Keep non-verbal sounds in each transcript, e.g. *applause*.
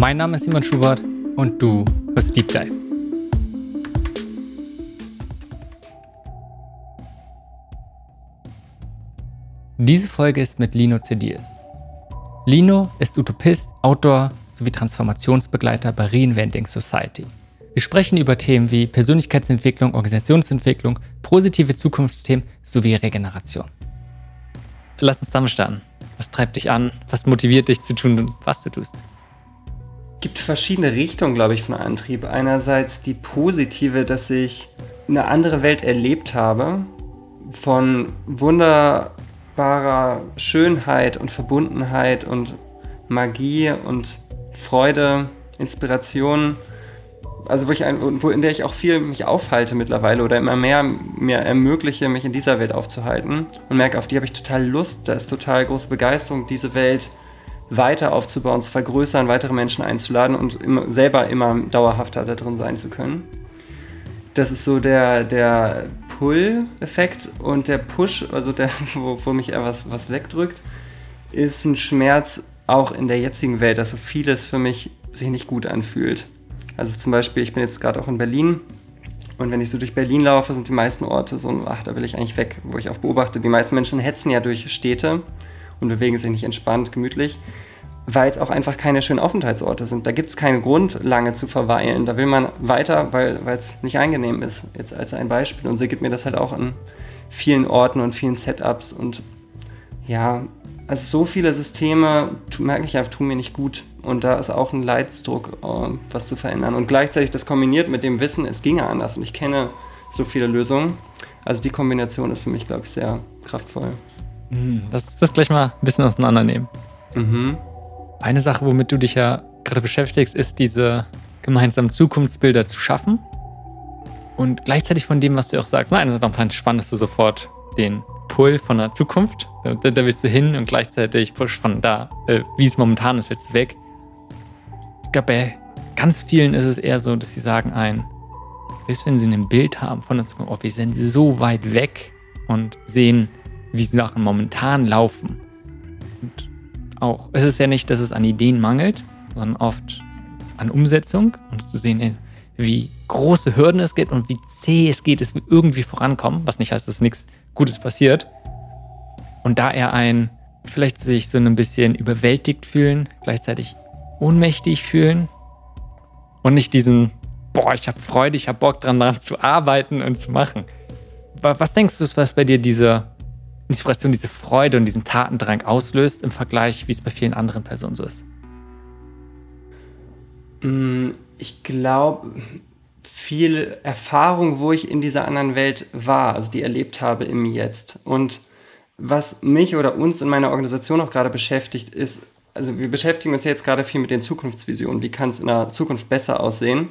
Mein Name ist Simon Schubert und du hörst Deep Dive. Diese Folge ist mit Lino Cedirs. Lino ist Utopist, Autor sowie Transformationsbegleiter bei Reinventing Society. Wir sprechen über Themen wie Persönlichkeitsentwicklung, Organisationsentwicklung, positive Zukunftsthemen sowie Regeneration. Lass uns damit starten. Was treibt dich an? Was motiviert dich zu tun, was du tust? Gibt verschiedene Richtungen, glaube ich, von Antrieb. Einerseits die positive, dass ich eine andere Welt erlebt habe, von wunderbarer Schönheit und Verbundenheit und Magie und Freude, Inspiration. Also wo ich ein, wo, in der ich auch viel mich aufhalte mittlerweile oder immer mehr mir ermögliche, mich in dieser Welt aufzuhalten. Und merke, auf die habe ich total Lust, da ist total große Begeisterung, diese Welt weiter aufzubauen, zu vergrößern, weitere Menschen einzuladen und immer, selber immer dauerhafter da drin sein zu können. Das ist so der, der Pull-Effekt und der Push, also der, *laughs* wo, wo mich eher was, was wegdrückt, ist ein Schmerz auch in der jetzigen Welt, dass so vieles für mich sich nicht gut anfühlt. Also zum Beispiel, ich bin jetzt gerade auch in Berlin und wenn ich so durch Berlin laufe, sind die meisten Orte so, ach, da will ich eigentlich weg, wo ich auch beobachte, die meisten Menschen hetzen ja durch Städte und bewegen sich nicht entspannt, gemütlich, weil es auch einfach keine schönen Aufenthaltsorte sind. Da gibt es keinen Grund, lange zu verweilen. Da will man weiter, weil es nicht angenehm ist, jetzt als ein Beispiel. Und so gibt mir das halt auch an vielen Orten und vielen Setups und ja, also so viele Systeme, merke ich einfach, tun mir nicht gut. Und da ist auch ein Leidensdruck, äh, was zu verändern. Und gleichzeitig das kombiniert mit dem Wissen, es ginge anders. Und ich kenne so viele Lösungen. Also die Kombination ist für mich, glaube ich, sehr kraftvoll. Hm, Lass uns das gleich mal ein bisschen auseinandernehmen. Mhm. Eine Sache, womit du dich ja gerade beschäftigst, ist diese gemeinsamen Zukunftsbilder zu schaffen. Und gleichzeitig von dem, was du auch sagst, na, einerseits fand ich spannend, dass du sofort den Pull von der Zukunft, da, da willst du hin und gleichzeitig Push von da, äh, wie es momentan ist, willst du weg ich glaube, bei ganz vielen ist es eher so, dass sie sagen ein, selbst wenn sie ein Bild haben von der Zukunft, oh, wir sind so weit weg und sehen, wie Sachen momentan laufen. Und auch, es ist ja nicht, dass es an Ideen mangelt, sondern oft an Umsetzung und zu sehen, wie große Hürden es gibt und wie zäh es geht, es irgendwie vorankommen, was nicht heißt, dass nichts Gutes passiert. Und da er ein, vielleicht sich so ein bisschen überwältigt fühlen, gleichzeitig ohnmächtig fühlen und nicht diesen, boah, ich habe Freude, ich habe Bock dran, daran zu arbeiten und zu machen. Was denkst du, was bei dir diese Inspiration, diese Freude und diesen Tatendrang auslöst im Vergleich, wie es bei vielen anderen Personen so ist? Mm, ich glaube, viel Erfahrung, wo ich in dieser anderen Welt war, also die erlebt habe im Jetzt. Und was mich oder uns in meiner Organisation auch gerade beschäftigt, ist also wir beschäftigen uns jetzt gerade viel mit den Zukunftsvisionen. Wie kann es in der Zukunft besser aussehen?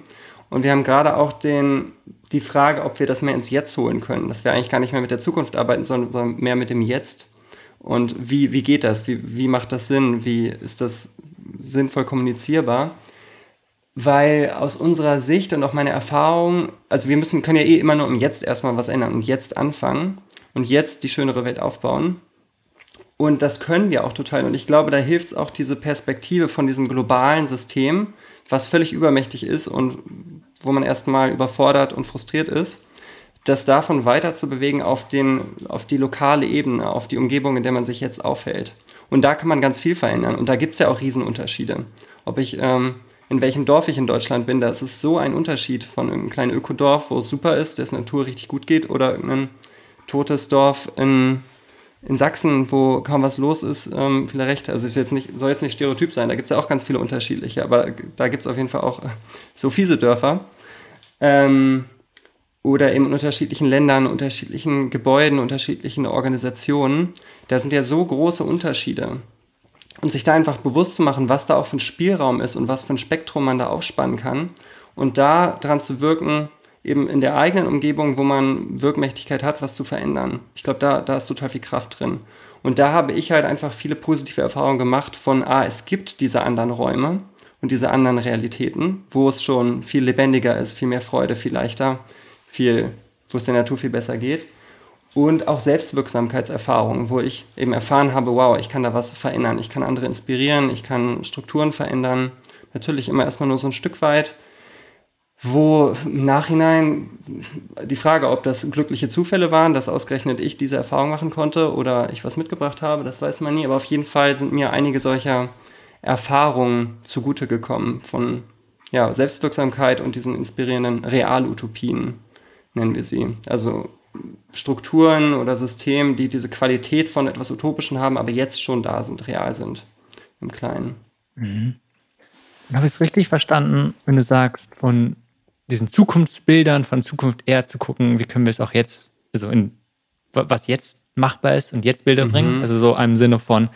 Und wir haben gerade auch den, die Frage, ob wir das mehr ins Jetzt holen können. Dass wir eigentlich gar nicht mehr mit der Zukunft arbeiten, sondern, mehr mit dem Jetzt. Und wie, wie geht das? Wie, wie macht das Sinn? Wie ist das sinnvoll kommunizierbar? Weil aus unserer Sicht und auch meiner Erfahrung, also wir müssen, können ja eh immer nur im Jetzt erstmal was ändern und jetzt anfangen und jetzt die schönere Welt aufbauen. Und das können wir auch total. Und ich glaube, da hilft es auch diese Perspektive von diesem globalen System, was völlig übermächtig ist und wo man erstmal überfordert und frustriert ist, das davon weiter zu bewegen auf, den, auf die lokale Ebene, auf die Umgebung, in der man sich jetzt aufhält. Und da kann man ganz viel verändern. Und da gibt es ja auch Riesenunterschiede. Ob ich, ähm, in welchem Dorf ich in Deutschland bin, da ist es so ein Unterschied von einem kleinen Ökodorf, wo es super ist, dessen Natur richtig gut geht, oder ein totes Dorf in in Sachsen, wo kaum was los ist, ähm, viele. Also es jetzt nicht, soll jetzt nicht stereotyp sein, da gibt es ja auch ganz viele unterschiedliche, aber da gibt es auf jeden Fall auch *laughs* so fiese Dörfer. Ähm, oder in unterschiedlichen Ländern, unterschiedlichen Gebäuden, unterschiedlichen Organisationen. Da sind ja so große Unterschiede. Und sich da einfach bewusst zu machen, was da auch für ein Spielraum ist und was für ein Spektrum man da aufspannen kann. Und da dran zu wirken, eben in der eigenen Umgebung, wo man Wirkmächtigkeit hat, was zu verändern. Ich glaube, da, da ist total viel Kraft drin. Und da habe ich halt einfach viele positive Erfahrungen gemacht von, ah, es gibt diese anderen Räume und diese anderen Realitäten, wo es schon viel lebendiger ist, viel mehr Freude, viel leichter, viel, wo es der Natur viel besser geht. Und auch Selbstwirksamkeitserfahrungen, wo ich eben erfahren habe, wow, ich kann da was verändern, ich kann andere inspirieren, ich kann Strukturen verändern, natürlich immer erstmal nur so ein Stück weit, wo im Nachhinein die Frage, ob das glückliche Zufälle waren, dass ausgerechnet ich diese Erfahrung machen konnte oder ich was mitgebracht habe, das weiß man nie. Aber auf jeden Fall sind mir einige solcher Erfahrungen zugute gekommen von ja, Selbstwirksamkeit und diesen inspirierenden Realutopien, nennen wir sie. Also Strukturen oder Systemen, die diese Qualität von etwas Utopischen haben, aber jetzt schon da sind, real sind, im Kleinen. Mhm. Habe ich es richtig verstanden, wenn du sagst, von diesen Zukunftsbildern, von Zukunft eher zu gucken, wie können wir es auch jetzt, also in was jetzt machbar ist und jetzt Bilder mhm. bringen? Also so im Sinne von,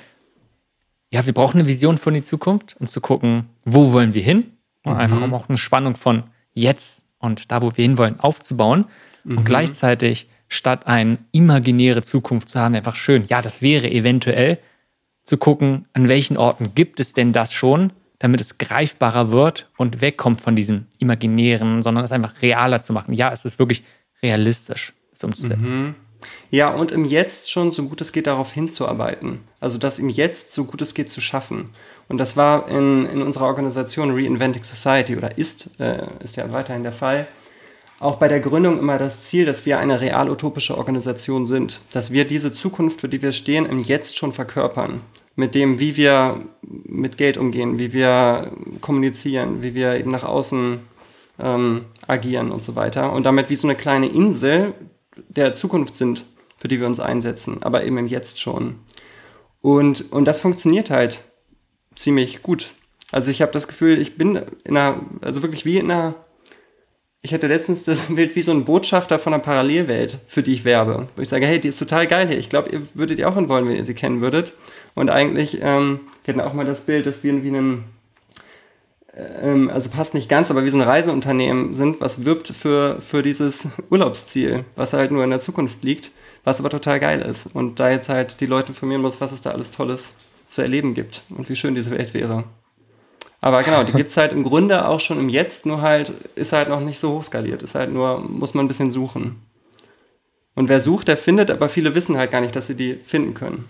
ja, wir brauchen eine Vision von die Zukunft, um zu gucken, wo wollen wir hin? Mhm. Einfach um auch eine Spannung von jetzt und da, wo wir hinwollen, aufzubauen. Mhm. Und gleichzeitig, statt eine imaginäre Zukunft zu haben, einfach schön, ja, das wäre eventuell, zu gucken, an welchen Orten gibt es denn das schon, damit es greifbarer wird und wegkommt von diesem Imaginären, sondern es einfach realer zu machen. Ja, es ist wirklich realistisch, es umzusetzen. Mhm. Ja, und im Jetzt schon so gut es geht darauf hinzuarbeiten. Also das im Jetzt so gut es geht zu schaffen. Und das war in, in unserer Organisation Reinventing Society oder ist, äh, ist ja weiterhin der Fall. Auch bei der Gründung immer das Ziel, dass wir eine real-utopische Organisation sind. Dass wir diese Zukunft, für die wir stehen, im Jetzt schon verkörpern. Mit dem, wie wir mit Geld umgehen, wie wir kommunizieren, wie wir eben nach außen ähm, agieren und so weiter. Und damit wie so eine kleine Insel der Zukunft sind, für die wir uns einsetzen, aber eben im Jetzt schon. Und, und das funktioniert halt ziemlich gut. Also ich habe das Gefühl, ich bin in einer, also wirklich wie in einer, ich hatte letztens das *laughs* Bild wie so ein Botschafter von einer Parallelwelt, für die ich werbe. Wo ich sage, hey, die ist total geil hier. Ich glaube, ihr würdet die auch wollen, wenn ihr sie kennen würdet. Und eigentlich, ähm, wir hatten auch mal das Bild, dass wir wie einen ähm, also passt nicht ganz, aber wie so ein Reiseunternehmen sind, was wirbt für, für dieses Urlaubsziel, was halt nur in der Zukunft liegt, was aber total geil ist. Und da jetzt halt die Leute informieren muss, was es da alles Tolles zu erleben gibt und wie schön diese Welt wäre. Aber genau, die gibt es halt im Grunde auch schon im Jetzt, nur halt ist halt noch nicht so hochskaliert. Ist halt nur, muss man ein bisschen suchen. Und wer sucht, der findet, aber viele wissen halt gar nicht, dass sie die finden können.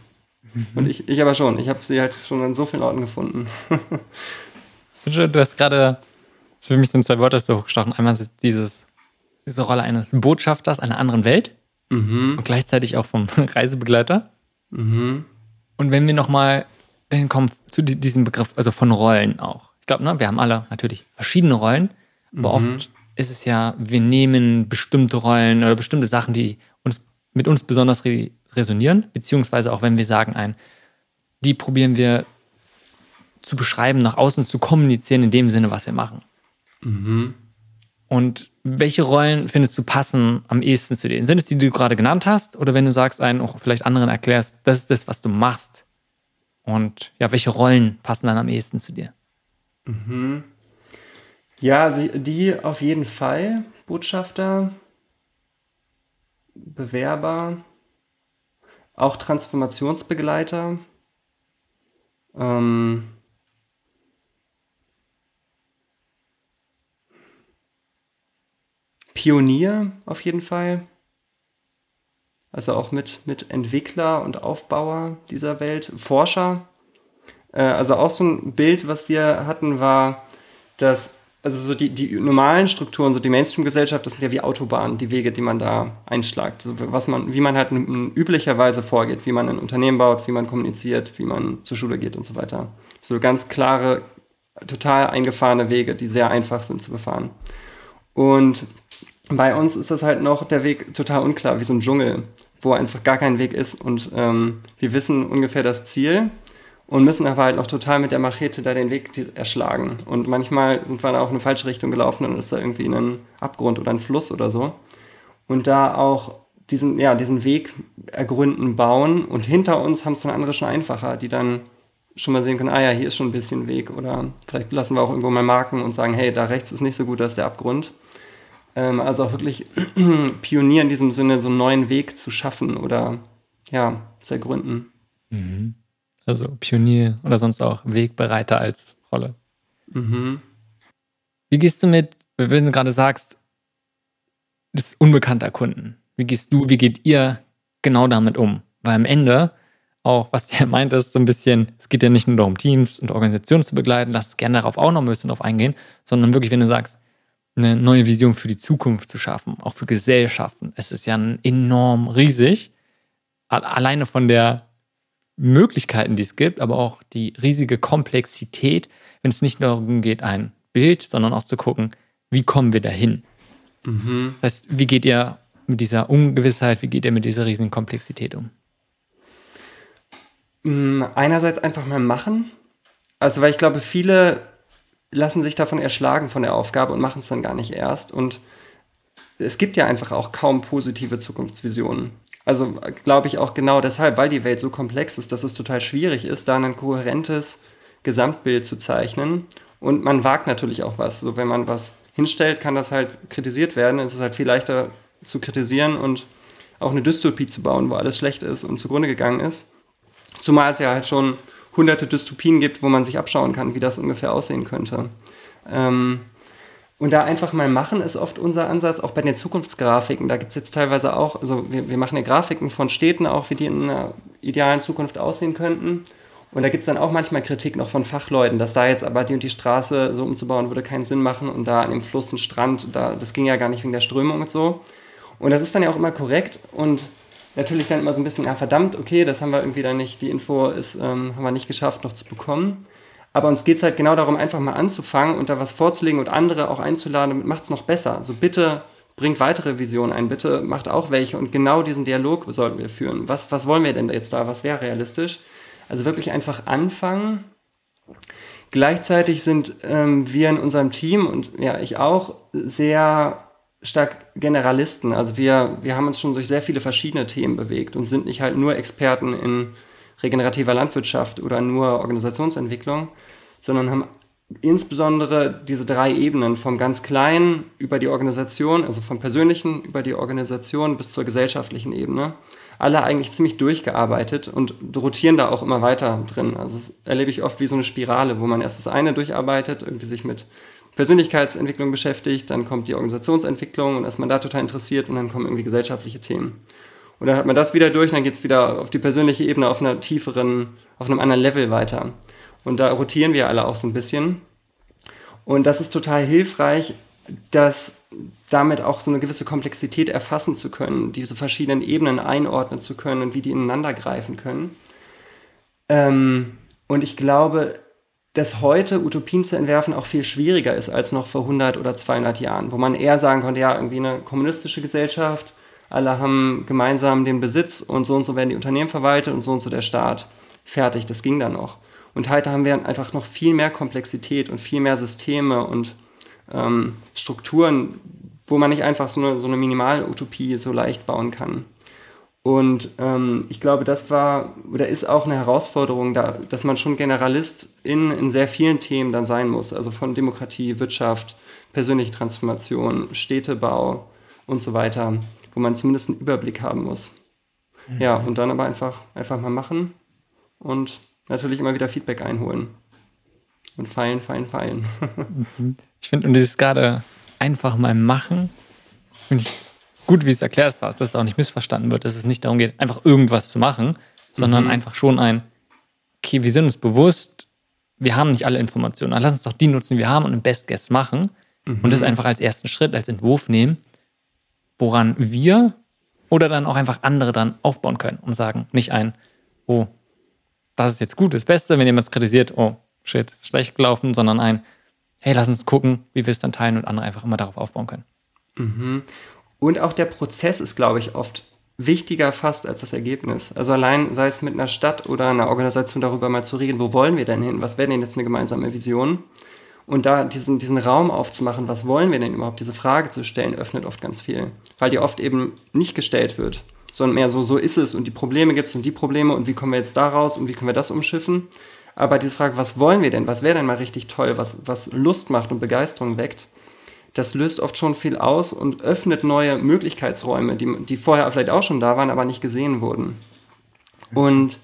Mhm. Und ich, ich aber schon. Ich habe sie halt schon an so vielen Orten gefunden. *laughs* Du hast gerade, für mich sind zwei Worte so hochgestochen. Einmal dieses, diese Rolle eines Botschafters einer anderen Welt mhm. und gleichzeitig auch vom *laughs* Reisebegleiter. Mhm. Und wenn wir nochmal dann kommen zu diesem Begriff, also von Rollen auch. Ich glaube, ne, wir haben alle natürlich verschiedene Rollen, aber mhm. oft ist es ja, wir nehmen bestimmte Rollen oder bestimmte Sachen, die uns mit uns besonders re resonieren, beziehungsweise auch wenn wir sagen, ein, die probieren wir zu beschreiben, nach außen zu kommunizieren, in dem Sinne, was wir machen. Mhm. Und welche Rollen findest du passen am ehesten zu denen? Sind es die, die du gerade genannt hast? Oder wenn du sagst, einen auch vielleicht anderen erklärst, das ist das, was du machst? Und ja, welche Rollen passen dann am ehesten zu dir? Mhm. Ja, also die auf jeden Fall. Botschafter, Bewerber, auch Transformationsbegleiter. Ähm, Pionier auf jeden Fall. Also auch mit, mit Entwickler und Aufbauer dieser Welt, Forscher. Äh, also auch so ein Bild, was wir hatten, war, dass also so die, die normalen Strukturen, so die Mainstream-Gesellschaft, das sind ja wie Autobahnen, die Wege, die man da einschlagt. Also was man, wie man halt üblicherweise vorgeht, wie man ein Unternehmen baut, wie man kommuniziert, wie man zur Schule geht und so weiter. So ganz klare, total eingefahrene Wege, die sehr einfach sind zu befahren. Und bei uns ist das halt noch der Weg total unklar, wie so ein Dschungel, wo einfach gar kein Weg ist. Und ähm, wir wissen ungefähr das Ziel und müssen aber halt noch total mit der Machete da den Weg erschlagen. Und manchmal sind wir da auch in eine falsche Richtung gelaufen und ist da irgendwie ein Abgrund oder ein Fluss oder so. Und da auch diesen, ja, diesen Weg ergründen, bauen. Und hinter uns haben es dann andere schon einfacher, die dann schon mal sehen können, ah ja, hier ist schon ein bisschen Weg. Oder vielleicht lassen wir auch irgendwo mal Marken und sagen, hey, da rechts ist nicht so gut, da ist der Abgrund. Ähm, also auch wirklich *clears throat* Pionier in diesem Sinne, so einen neuen Weg zu schaffen oder ja, zu ergründen. Mhm. Also Pionier oder sonst auch Wegbereiter als Rolle. Mhm. Wie gehst du mit, wenn du gerade sagst, das unbekannte Erkunden? Wie gehst du, wie geht ihr genau damit um? Weil am Ende auch, was ihr *laughs* meint, ist so ein bisschen, es geht ja nicht nur darum, Teams und Organisationen zu begleiten, lass es gerne darauf auch noch ein bisschen drauf eingehen, sondern wirklich, wenn du sagst, eine neue Vision für die Zukunft zu schaffen, auch für Gesellschaften. Es ist ja enorm riesig, alleine von der Möglichkeiten, die es gibt, aber auch die riesige Komplexität, wenn es nicht darum geht, ein Bild, sondern auch zu gucken, wie kommen wir dahin? Mhm. Das heißt, wie geht ihr mit dieser Ungewissheit, wie geht ihr mit dieser riesigen Komplexität um? Mm, einerseits einfach mal machen. Also, weil ich glaube, viele lassen sich davon erschlagen von der Aufgabe und machen es dann gar nicht erst. Und es gibt ja einfach auch kaum positive Zukunftsvisionen. Also glaube ich auch genau deshalb, weil die Welt so komplex ist, dass es total schwierig ist, da ein kohärentes Gesamtbild zu zeichnen. Und man wagt natürlich auch was. So, wenn man was hinstellt, kann das halt kritisiert werden. Es ist halt viel leichter zu kritisieren und auch eine Dystopie zu bauen, wo alles schlecht ist und zugrunde gegangen ist. Zumal es ja halt schon hunderte Dystopien gibt, wo man sich abschauen kann, wie das ungefähr aussehen könnte. Ähm, und da einfach mal machen ist oft unser Ansatz, auch bei den Zukunftsgrafiken. Da gibt es jetzt teilweise auch, also wir, wir machen ja Grafiken von Städten auch, wie die in einer idealen Zukunft aussehen könnten. Und da gibt es dann auch manchmal Kritik noch von Fachleuten, dass da jetzt aber die und die Straße so umzubauen würde keinen Sinn machen und da an dem Fluss ein Strand, da, das ging ja gar nicht wegen der Strömung und so. Und das ist dann ja auch immer korrekt und natürlich dann immer so ein bisschen, ja verdammt, okay, das haben wir irgendwie dann nicht, die Info ist, ähm, haben wir nicht geschafft noch zu bekommen. Aber uns geht es halt genau darum, einfach mal anzufangen und da was vorzulegen und andere auch einzuladen, damit macht es noch besser. Also bitte bringt weitere Visionen ein, bitte macht auch welche und genau diesen Dialog sollten wir führen. Was, was wollen wir denn jetzt da? Was wäre realistisch? Also wirklich einfach anfangen. Gleichzeitig sind ähm, wir in unserem Team und ja, ich auch sehr stark Generalisten. Also wir, wir haben uns schon durch sehr viele verschiedene Themen bewegt und sind nicht halt nur Experten in regenerativer Landwirtschaft oder nur Organisationsentwicklung, sondern haben insbesondere diese drei Ebenen vom ganz Kleinen über die Organisation, also vom Persönlichen über die Organisation bis zur gesellschaftlichen Ebene, alle eigentlich ziemlich durchgearbeitet und rotieren da auch immer weiter drin. Also das erlebe ich oft wie so eine Spirale, wo man erst das eine durcharbeitet, irgendwie sich mit Persönlichkeitsentwicklung beschäftigt, dann kommt die Organisationsentwicklung und ist man da total interessiert und dann kommen irgendwie gesellschaftliche Themen. Und dann hat man das wieder durch und dann geht es wieder auf die persönliche Ebene auf einer tieferen, auf einem anderen Level weiter. Und da rotieren wir alle auch so ein bisschen. Und das ist total hilfreich, dass damit auch so eine gewisse Komplexität erfassen zu können, diese verschiedenen Ebenen einordnen zu können und wie die ineinander greifen können. Ähm, und ich glaube, dass heute Utopien zu entwerfen auch viel schwieriger ist als noch vor 100 oder 200 Jahren, wo man eher sagen konnte, ja, irgendwie eine kommunistische Gesellschaft, alle haben gemeinsam den Besitz und so und so werden die Unternehmen verwaltet und so und so der Staat. Fertig, das ging dann noch. Und heute haben wir einfach noch viel mehr Komplexität und viel mehr Systeme und ähm, Strukturen, wo man nicht einfach so eine, so eine Minimalutopie so leicht bauen kann. Und ähm, ich glaube, das war oder ist auch eine Herausforderung, da, dass man schon Generalist in, in sehr vielen Themen dann sein muss. Also von Demokratie, Wirtschaft, persönliche Transformation, Städtebau und so weiter, wo man zumindest einen Überblick haben muss. Mhm. Ja, und dann aber einfach, einfach mal machen und natürlich immer wieder Feedback einholen. Und feilen, feilen, feilen. ich finde, und dieses gerade einfach mal machen, finde ich gut, wie es erklärt hast, dass es auch nicht missverstanden wird, dass es nicht darum geht, einfach irgendwas zu machen, sondern mhm. einfach schon ein, okay, wir sind uns bewusst, wir haben nicht alle Informationen, dann lass uns doch die nutzen, die wir haben und ein Best Guess machen mhm. und das einfach als ersten Schritt, als Entwurf nehmen, woran wir oder dann auch einfach andere dann aufbauen können und sagen, nicht ein, oh, das ist jetzt gut, das Beste, wenn jemand es kritisiert, oh, shit, ist schlecht gelaufen, sondern ein, hey, lass uns gucken, wie wir es dann teilen und andere einfach immer darauf aufbauen können. Mhm. Und auch der Prozess ist, glaube ich, oft wichtiger fast als das Ergebnis. Also allein sei es mit einer Stadt oder einer Organisation darüber mal zu reden, wo wollen wir denn hin? Was wäre denn jetzt eine gemeinsame Vision? Und da diesen, diesen Raum aufzumachen, was wollen wir denn überhaupt, diese Frage zu stellen, öffnet oft ganz viel. Weil die oft eben nicht gestellt wird, sondern mehr so, so ist es und die Probleme gibt es und die Probleme und wie kommen wir jetzt da raus und wie können wir das umschiffen. Aber diese Frage, was wollen wir denn, was wäre denn mal richtig toll, was, was Lust macht und Begeisterung weckt, das löst oft schon viel aus und öffnet neue Möglichkeitsräume, die, die vorher vielleicht auch schon da waren, aber nicht gesehen wurden. Und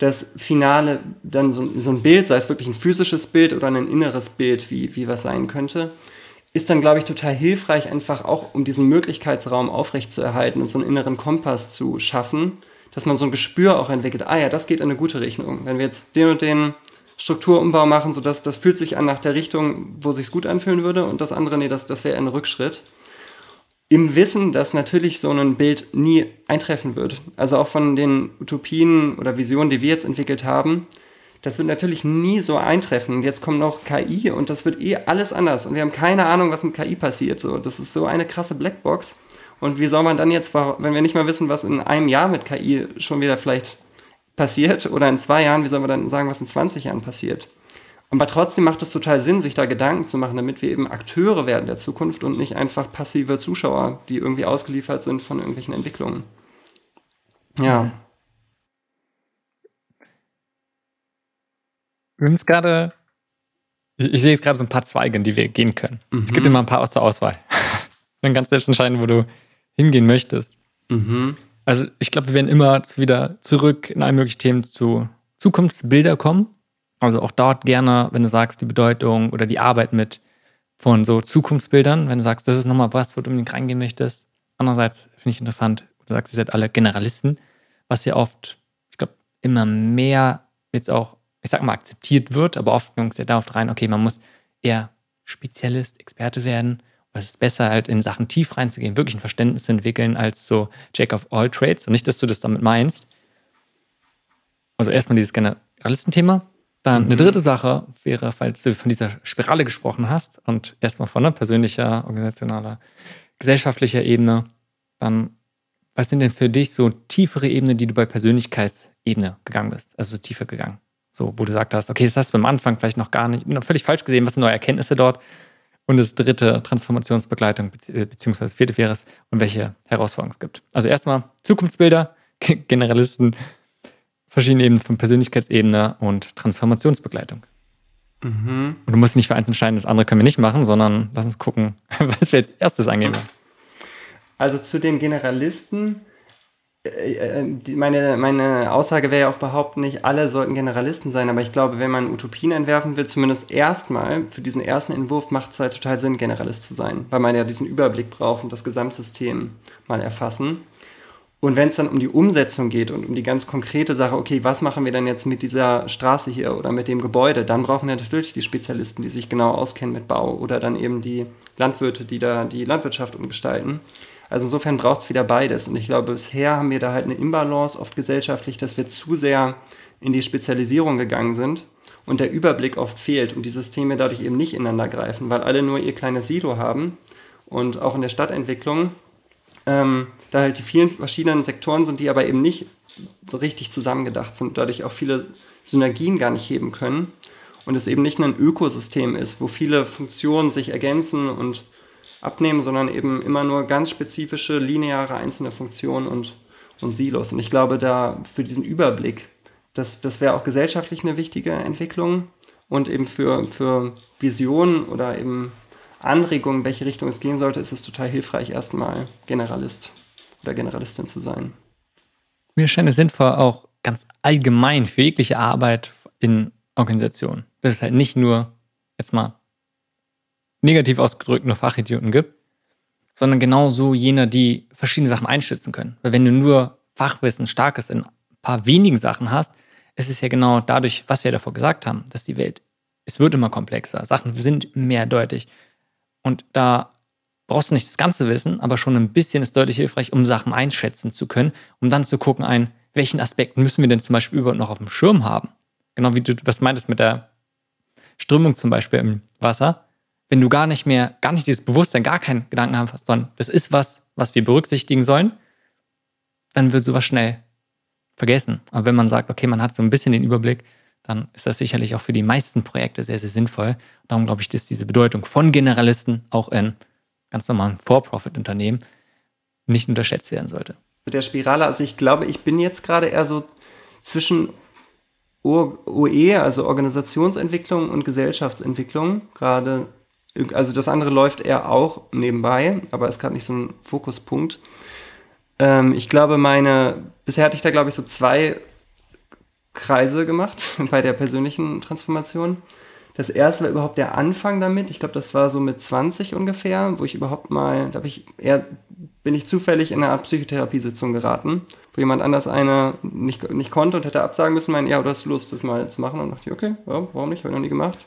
das Finale, dann so, so ein Bild, sei es wirklich ein physisches Bild oder ein inneres Bild, wie, wie was sein könnte, ist dann, glaube ich, total hilfreich, einfach auch um diesen Möglichkeitsraum aufrechtzuerhalten und so einen inneren Kompass zu schaffen, dass man so ein Gespür auch entwickelt, ah ja, das geht in eine gute Richtung. Wenn wir jetzt den und den Strukturumbau machen, sodass das fühlt sich an nach der Richtung, wo sich gut anfühlen würde und das andere, nee, das, das wäre ein Rückschritt. Im Wissen, dass natürlich so ein Bild nie eintreffen wird. Also auch von den Utopien oder Visionen, die wir jetzt entwickelt haben, das wird natürlich nie so eintreffen. Und jetzt kommt noch KI und das wird eh alles anders. Und wir haben keine Ahnung, was mit KI passiert. So, das ist so eine krasse Blackbox. Und wie soll man dann jetzt, wenn wir nicht mal wissen, was in einem Jahr mit KI schon wieder vielleicht passiert oder in zwei Jahren, wie soll man dann sagen, was in 20 Jahren passiert? Aber trotzdem macht es total Sinn, sich da Gedanken zu machen, damit wir eben Akteure werden der Zukunft und nicht einfach passive Zuschauer, die irgendwie ausgeliefert sind von irgendwelchen Entwicklungen. Ja. Wir haben gerade, ich, ich, sehe jetzt gerade so ein paar Zweige, in die wir gehen können. Mhm. Es gibt immer ein paar aus der Auswahl. *laughs* Dann kannst du selbst entscheiden, wo du hingehen möchtest. Mhm. Also ich glaube, wir werden immer wieder zurück in allen möglichen Themen zu Zukunftsbilder kommen. Also auch dort gerne, wenn du sagst, die Bedeutung oder die Arbeit mit von so Zukunftsbildern, wenn du sagst, das ist nochmal was, wo du unbedingt reingehen möchtest. Andererseits finde ich interessant, du sagst, ihr seid alle Generalisten, was ja oft, ich glaube, immer mehr jetzt auch, ich sag mal, akzeptiert wird, aber oft kommt es ja darauf rein, okay, man muss eher Spezialist, Experte werden es ist besser, halt in Sachen tief reinzugehen, wirklich ein Verständnis zu entwickeln, als so Jack of all Trades. Und nicht, dass du das damit meinst. Also erstmal dieses Generalistenthema. Dann mhm. eine dritte Sache wäre, falls du von dieser Spirale gesprochen hast und erstmal von einer persönlicher, organisationaler, gesellschaftlicher Ebene, dann was sind denn für dich so tiefere Ebenen, die du bei Persönlichkeitsebene gegangen bist? Also so tiefer gegangen. So, wo du gesagt hast, okay, das hast du beim Anfang vielleicht noch gar nicht, noch völlig falsch gesehen, was sind neue Erkenntnisse dort? Und das dritte, Transformationsbegleitung, beziehungsweise vierte wäre es, und welche Herausforderungen es gibt. Also erstmal Zukunftsbilder, *laughs* Generalisten, verschiedene Ebenen von Persönlichkeitsebene und Transformationsbegleitung. Mhm. Und du musst nicht für eins entscheiden, das andere können wir nicht machen, sondern lass uns gucken, *laughs* was wir als erstes angehen wollen. Also zu den Generalisten äh, äh, meine, meine Aussage wäre ja auch behaupten, nicht alle sollten Generalisten sein, aber ich glaube, wenn man Utopien entwerfen will, zumindest erstmal, für diesen ersten Entwurf macht es halt total Sinn, Generalist zu sein, weil man ja diesen Überblick braucht und das Gesamtsystem mal erfassen. Und wenn es dann um die Umsetzung geht und um die ganz konkrete Sache, okay, was machen wir denn jetzt mit dieser Straße hier oder mit dem Gebäude, dann brauchen wir natürlich die Spezialisten, die sich genau auskennen mit Bau oder dann eben die Landwirte, die da die Landwirtschaft umgestalten. Also insofern braucht es wieder beides. Und ich glaube, bisher haben wir da halt eine Imbalance, oft gesellschaftlich, dass wir zu sehr in die Spezialisierung gegangen sind und der Überblick oft fehlt und die Systeme dadurch eben nicht ineinander greifen, weil alle nur ihr kleines Silo haben. Und auch in der Stadtentwicklung, ähm, da halt die vielen verschiedenen Sektoren sind, die aber eben nicht so richtig zusammengedacht sind, dadurch auch viele Synergien gar nicht heben können. Und es eben nicht ein Ökosystem ist, wo viele Funktionen sich ergänzen und abnehmen, sondern eben immer nur ganz spezifische, lineare einzelne Funktionen und, und Silos. Und ich glaube, da für diesen Überblick, das, das wäre auch gesellschaftlich eine wichtige Entwicklung und eben für, für Visionen oder eben Anregungen, welche Richtung es gehen sollte, ist es total hilfreich, erstmal Generalist oder Generalistin zu sein. Mir scheint es sinnvoll, auch ganz allgemein für jegliche Arbeit in Organisationen. Das ist halt nicht nur jetzt mal negativ ausgedrückt nur Fachidioten gibt, sondern genauso jener, die verschiedene Sachen einschätzen können. Weil wenn du nur Fachwissen starkes in ein paar wenigen Sachen hast, ist es ja genau dadurch, was wir davor gesagt haben, dass die Welt, es wird immer komplexer, Sachen sind mehrdeutig. Und da brauchst du nicht das ganze Wissen, aber schon ein bisschen ist deutlich hilfreich, um Sachen einschätzen zu können, um dann zu gucken, ein, welchen Aspekten müssen wir denn zum Beispiel überhaupt noch auf dem Schirm haben. Genau wie du was meintest mit der Strömung zum Beispiel im Wasser wenn du gar nicht mehr, gar nicht dieses Bewusstsein, gar keinen Gedanken hast, sondern das ist was, was wir berücksichtigen sollen, dann wird sowas schnell vergessen. Aber wenn man sagt, okay, man hat so ein bisschen den Überblick, dann ist das sicherlich auch für die meisten Projekte sehr, sehr sinnvoll. Darum glaube ich, dass diese Bedeutung von Generalisten auch in ganz normalen For-Profit-Unternehmen nicht unterschätzt werden sollte. Der Spirale, also ich glaube, ich bin jetzt gerade eher so zwischen OE, also Organisationsentwicklung und Gesellschaftsentwicklung, gerade also das andere läuft eher auch nebenbei, aber ist gerade nicht so ein Fokuspunkt. Ähm, ich glaube, meine, bisher hatte ich da, glaube ich, so zwei Kreise gemacht *laughs* bei der persönlichen Transformation. das erste war überhaupt der Anfang damit. Ich glaube, das war so mit 20 ungefähr, wo ich überhaupt mal, da ich eher, bin ich zufällig in eine Art Psychotherapiesitzung geraten, wo jemand anders eine nicht, nicht konnte und hätte absagen müssen, meinen, ja, du hast Lust, das mal zu machen. Und dachte ich, okay, ja, warum nicht, habe ich noch nie gemacht.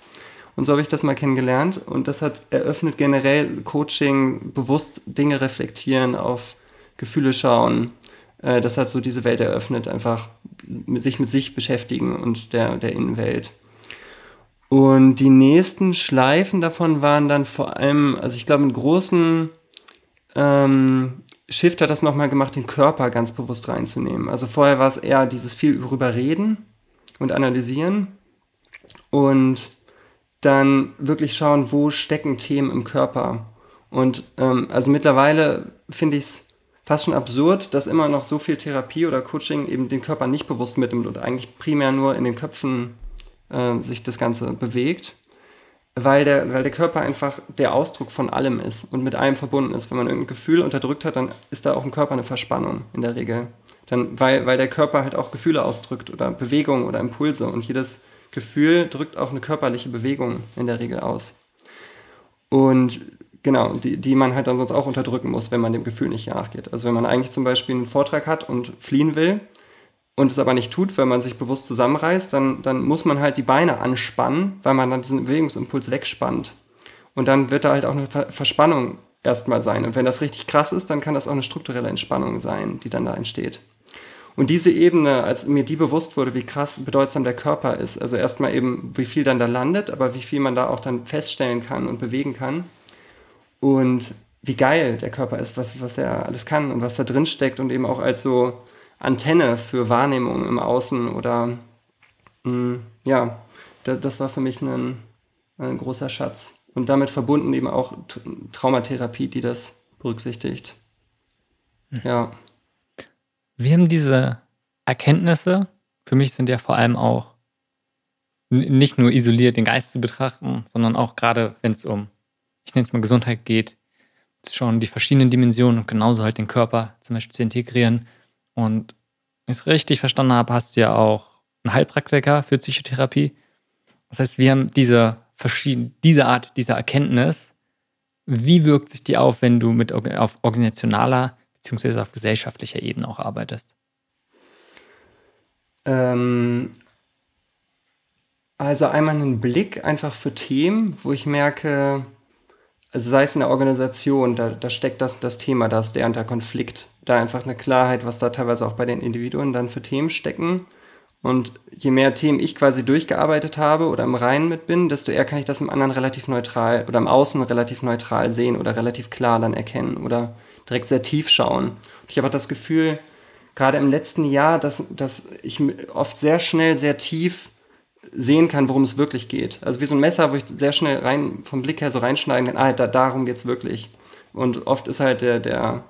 Und so habe ich das mal kennengelernt und das hat eröffnet generell Coaching, bewusst Dinge reflektieren, auf Gefühle schauen. Äh, das hat so diese Welt eröffnet, einfach sich mit sich beschäftigen und der, der Innenwelt. Und die nächsten Schleifen davon waren dann vor allem, also ich glaube, einen großen ähm, Shift hat das nochmal gemacht, den Körper ganz bewusst reinzunehmen. Also vorher war es eher dieses viel darüber reden und analysieren und dann wirklich schauen, wo stecken Themen im Körper. Und ähm, also mittlerweile finde ich es fast schon absurd, dass immer noch so viel Therapie oder Coaching eben den Körper nicht bewusst mitnimmt und eigentlich primär nur in den Köpfen äh, sich das Ganze bewegt, weil der, weil der Körper einfach der Ausdruck von allem ist und mit allem verbunden ist. Wenn man irgendein Gefühl unterdrückt hat, dann ist da auch im Körper eine Verspannung in der Regel. Dann, weil, weil der Körper halt auch Gefühle ausdrückt oder Bewegungen oder Impulse und jedes Gefühl drückt auch eine körperliche Bewegung in der Regel aus. Und genau, die, die man halt dann sonst auch unterdrücken muss, wenn man dem Gefühl nicht nachgeht. Also wenn man eigentlich zum Beispiel einen Vortrag hat und fliehen will, und es aber nicht tut, wenn man sich bewusst zusammenreißt, dann, dann muss man halt die Beine anspannen, weil man dann diesen Bewegungsimpuls wegspannt. Und dann wird da halt auch eine Verspannung erstmal sein. Und wenn das richtig krass ist, dann kann das auch eine strukturelle Entspannung sein, die dann da entsteht. Und diese Ebene, als mir die bewusst wurde, wie krass bedeutsam der Körper ist, also erstmal eben, wie viel dann da landet, aber wie viel man da auch dann feststellen kann und bewegen kann. Und wie geil der Körper ist, was, was er alles kann und was da drin steckt und eben auch als so Antenne für Wahrnehmung im Außen oder mh, mm, ja, da, das war für mich ein, ein, großer Schatz. Und damit verbunden eben auch Traumatherapie, die das berücksichtigt. Mhm. Ja. Wir haben diese Erkenntnisse, für mich sind ja vor allem auch nicht nur isoliert den Geist zu betrachten, sondern auch gerade, wenn es um, ich nenne es mal Gesundheit geht, schon die verschiedenen Dimensionen und genauso halt den Körper zum Beispiel zu integrieren und wenn ich es richtig verstanden habe, hast du ja auch einen Heilpraktiker für Psychotherapie. Das heißt, wir haben diese diese Art dieser Erkenntnis. Wie wirkt sich die auf, wenn du mit auf organisationaler bzw. auf gesellschaftlicher Ebene auch arbeitest? Ähm, also einmal einen Blick einfach für Themen, wo ich merke, also sei es in der Organisation, da, da steckt das, das Thema, da ist der und der Konflikt, da einfach eine Klarheit, was da teilweise auch bei den Individuen dann für Themen stecken. Und je mehr Themen ich quasi durchgearbeitet habe oder im Reinen mit bin, desto eher kann ich das im anderen relativ neutral oder im Außen relativ neutral sehen oder relativ klar dann erkennen oder direkt sehr tief schauen. Ich habe auch das Gefühl, gerade im letzten Jahr, dass, dass ich oft sehr schnell, sehr tief sehen kann, worum es wirklich geht. Also wie so ein Messer, wo ich sehr schnell rein vom Blick her so reinschneiden kann, ah, da, darum geht es wirklich. Und oft ist halt der, der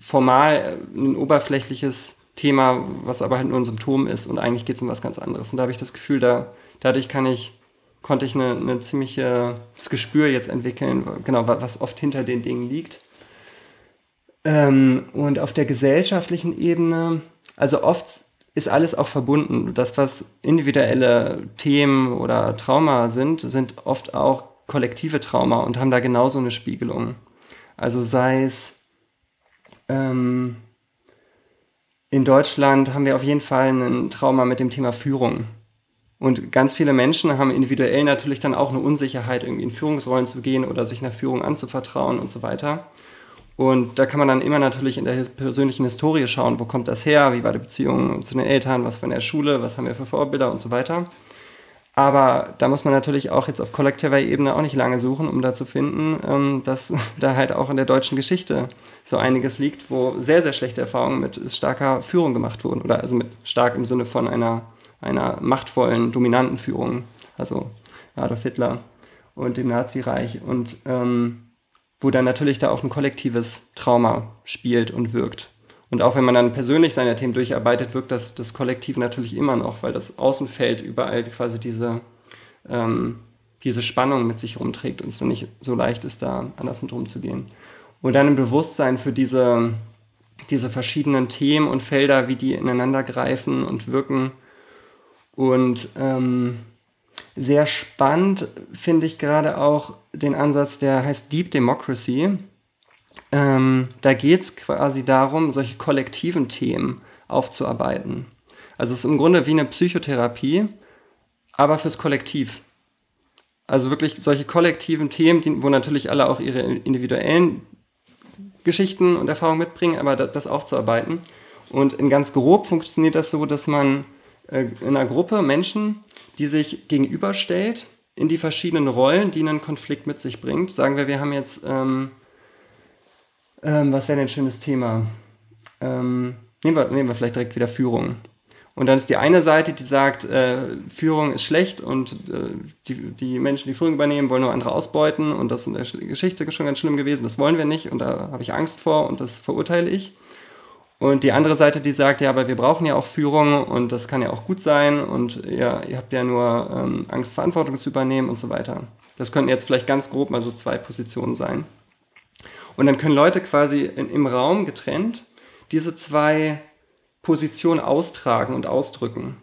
formal ein oberflächliches Thema, was aber halt nur ein Symptom ist und eigentlich geht es um was ganz anderes. Und da habe ich das Gefühl, da, dadurch kann ich, konnte ich eine, eine ziemliche das Gespür jetzt entwickeln, genau, was oft hinter den Dingen liegt. Ähm, und auf der gesellschaftlichen Ebene, also oft ist alles auch verbunden. Das, was individuelle Themen oder Trauma sind, sind oft auch kollektive Trauma und haben da genauso eine Spiegelung. Also sei es ähm, in Deutschland haben wir auf jeden Fall ein Trauma mit dem Thema Führung. Und ganz viele Menschen haben individuell natürlich dann auch eine Unsicherheit, irgendwie in Führungsrollen zu gehen oder sich nach Führung anzuvertrauen und so weiter. Und da kann man dann immer natürlich in der persönlichen Historie schauen, wo kommt das her, wie war die Beziehung zu den Eltern, was war in der Schule, was haben wir für Vorbilder und so weiter. Aber da muss man natürlich auch jetzt auf kollektiver Ebene auch nicht lange suchen, um da zu finden, ähm, dass *laughs* da halt auch in der deutschen Geschichte so einiges liegt, wo sehr, sehr schlechte Erfahrungen mit starker Führung gemacht wurden. Oder also mit stark im Sinne von einer, einer machtvollen, dominanten Führung. Also Adolf Hitler und dem Nazireich. Und ähm, wo dann natürlich da auch ein kollektives Trauma spielt und wirkt. Und auch wenn man dann persönlich seine Themen durcharbeitet, wirkt das, das Kollektiv natürlich immer noch, weil das Außenfeld überall quasi diese, ähm, diese Spannung mit sich rumträgt und es dann nicht so leicht ist, da anders mit umzugehen. Und dann ein Bewusstsein für diese, diese verschiedenen Themen und Felder, wie die ineinander greifen und wirken. Und ähm, Sehr spannend finde ich gerade auch den Ansatz, der heißt Deep Democracy. Ähm, da geht es quasi darum, solche kollektiven Themen aufzuarbeiten. Also es ist im Grunde wie eine Psychotherapie, aber fürs Kollektiv. Also wirklich solche kollektiven Themen, die, wo natürlich alle auch ihre individuellen Geschichten und Erfahrungen mitbringen, aber das aufzuarbeiten. Und in ganz grob funktioniert das so, dass man äh, in einer Gruppe Menschen, die sich gegenüberstellt, in die verschiedenen Rollen, die einen Konflikt mit sich bringt. Sagen wir, wir haben jetzt, ähm, ähm, was wäre denn ein schönes Thema? Ähm, nehmen, wir, nehmen wir vielleicht direkt wieder Führung. Und dann ist die eine Seite, die sagt, äh, Führung ist schlecht und äh, die, die Menschen, die Führung übernehmen, wollen nur andere ausbeuten und das ist in der Geschichte schon ganz schlimm gewesen, das wollen wir nicht und da habe ich Angst vor und das verurteile ich. Und die andere Seite, die sagt, ja, aber wir brauchen ja auch Führung und das kann ja auch gut sein und ja, ihr habt ja nur ähm, Angst, Verantwortung zu übernehmen und so weiter. Das könnten jetzt vielleicht ganz grob mal so zwei Positionen sein. Und dann können Leute quasi in, im Raum getrennt diese zwei Position austragen und ausdrücken.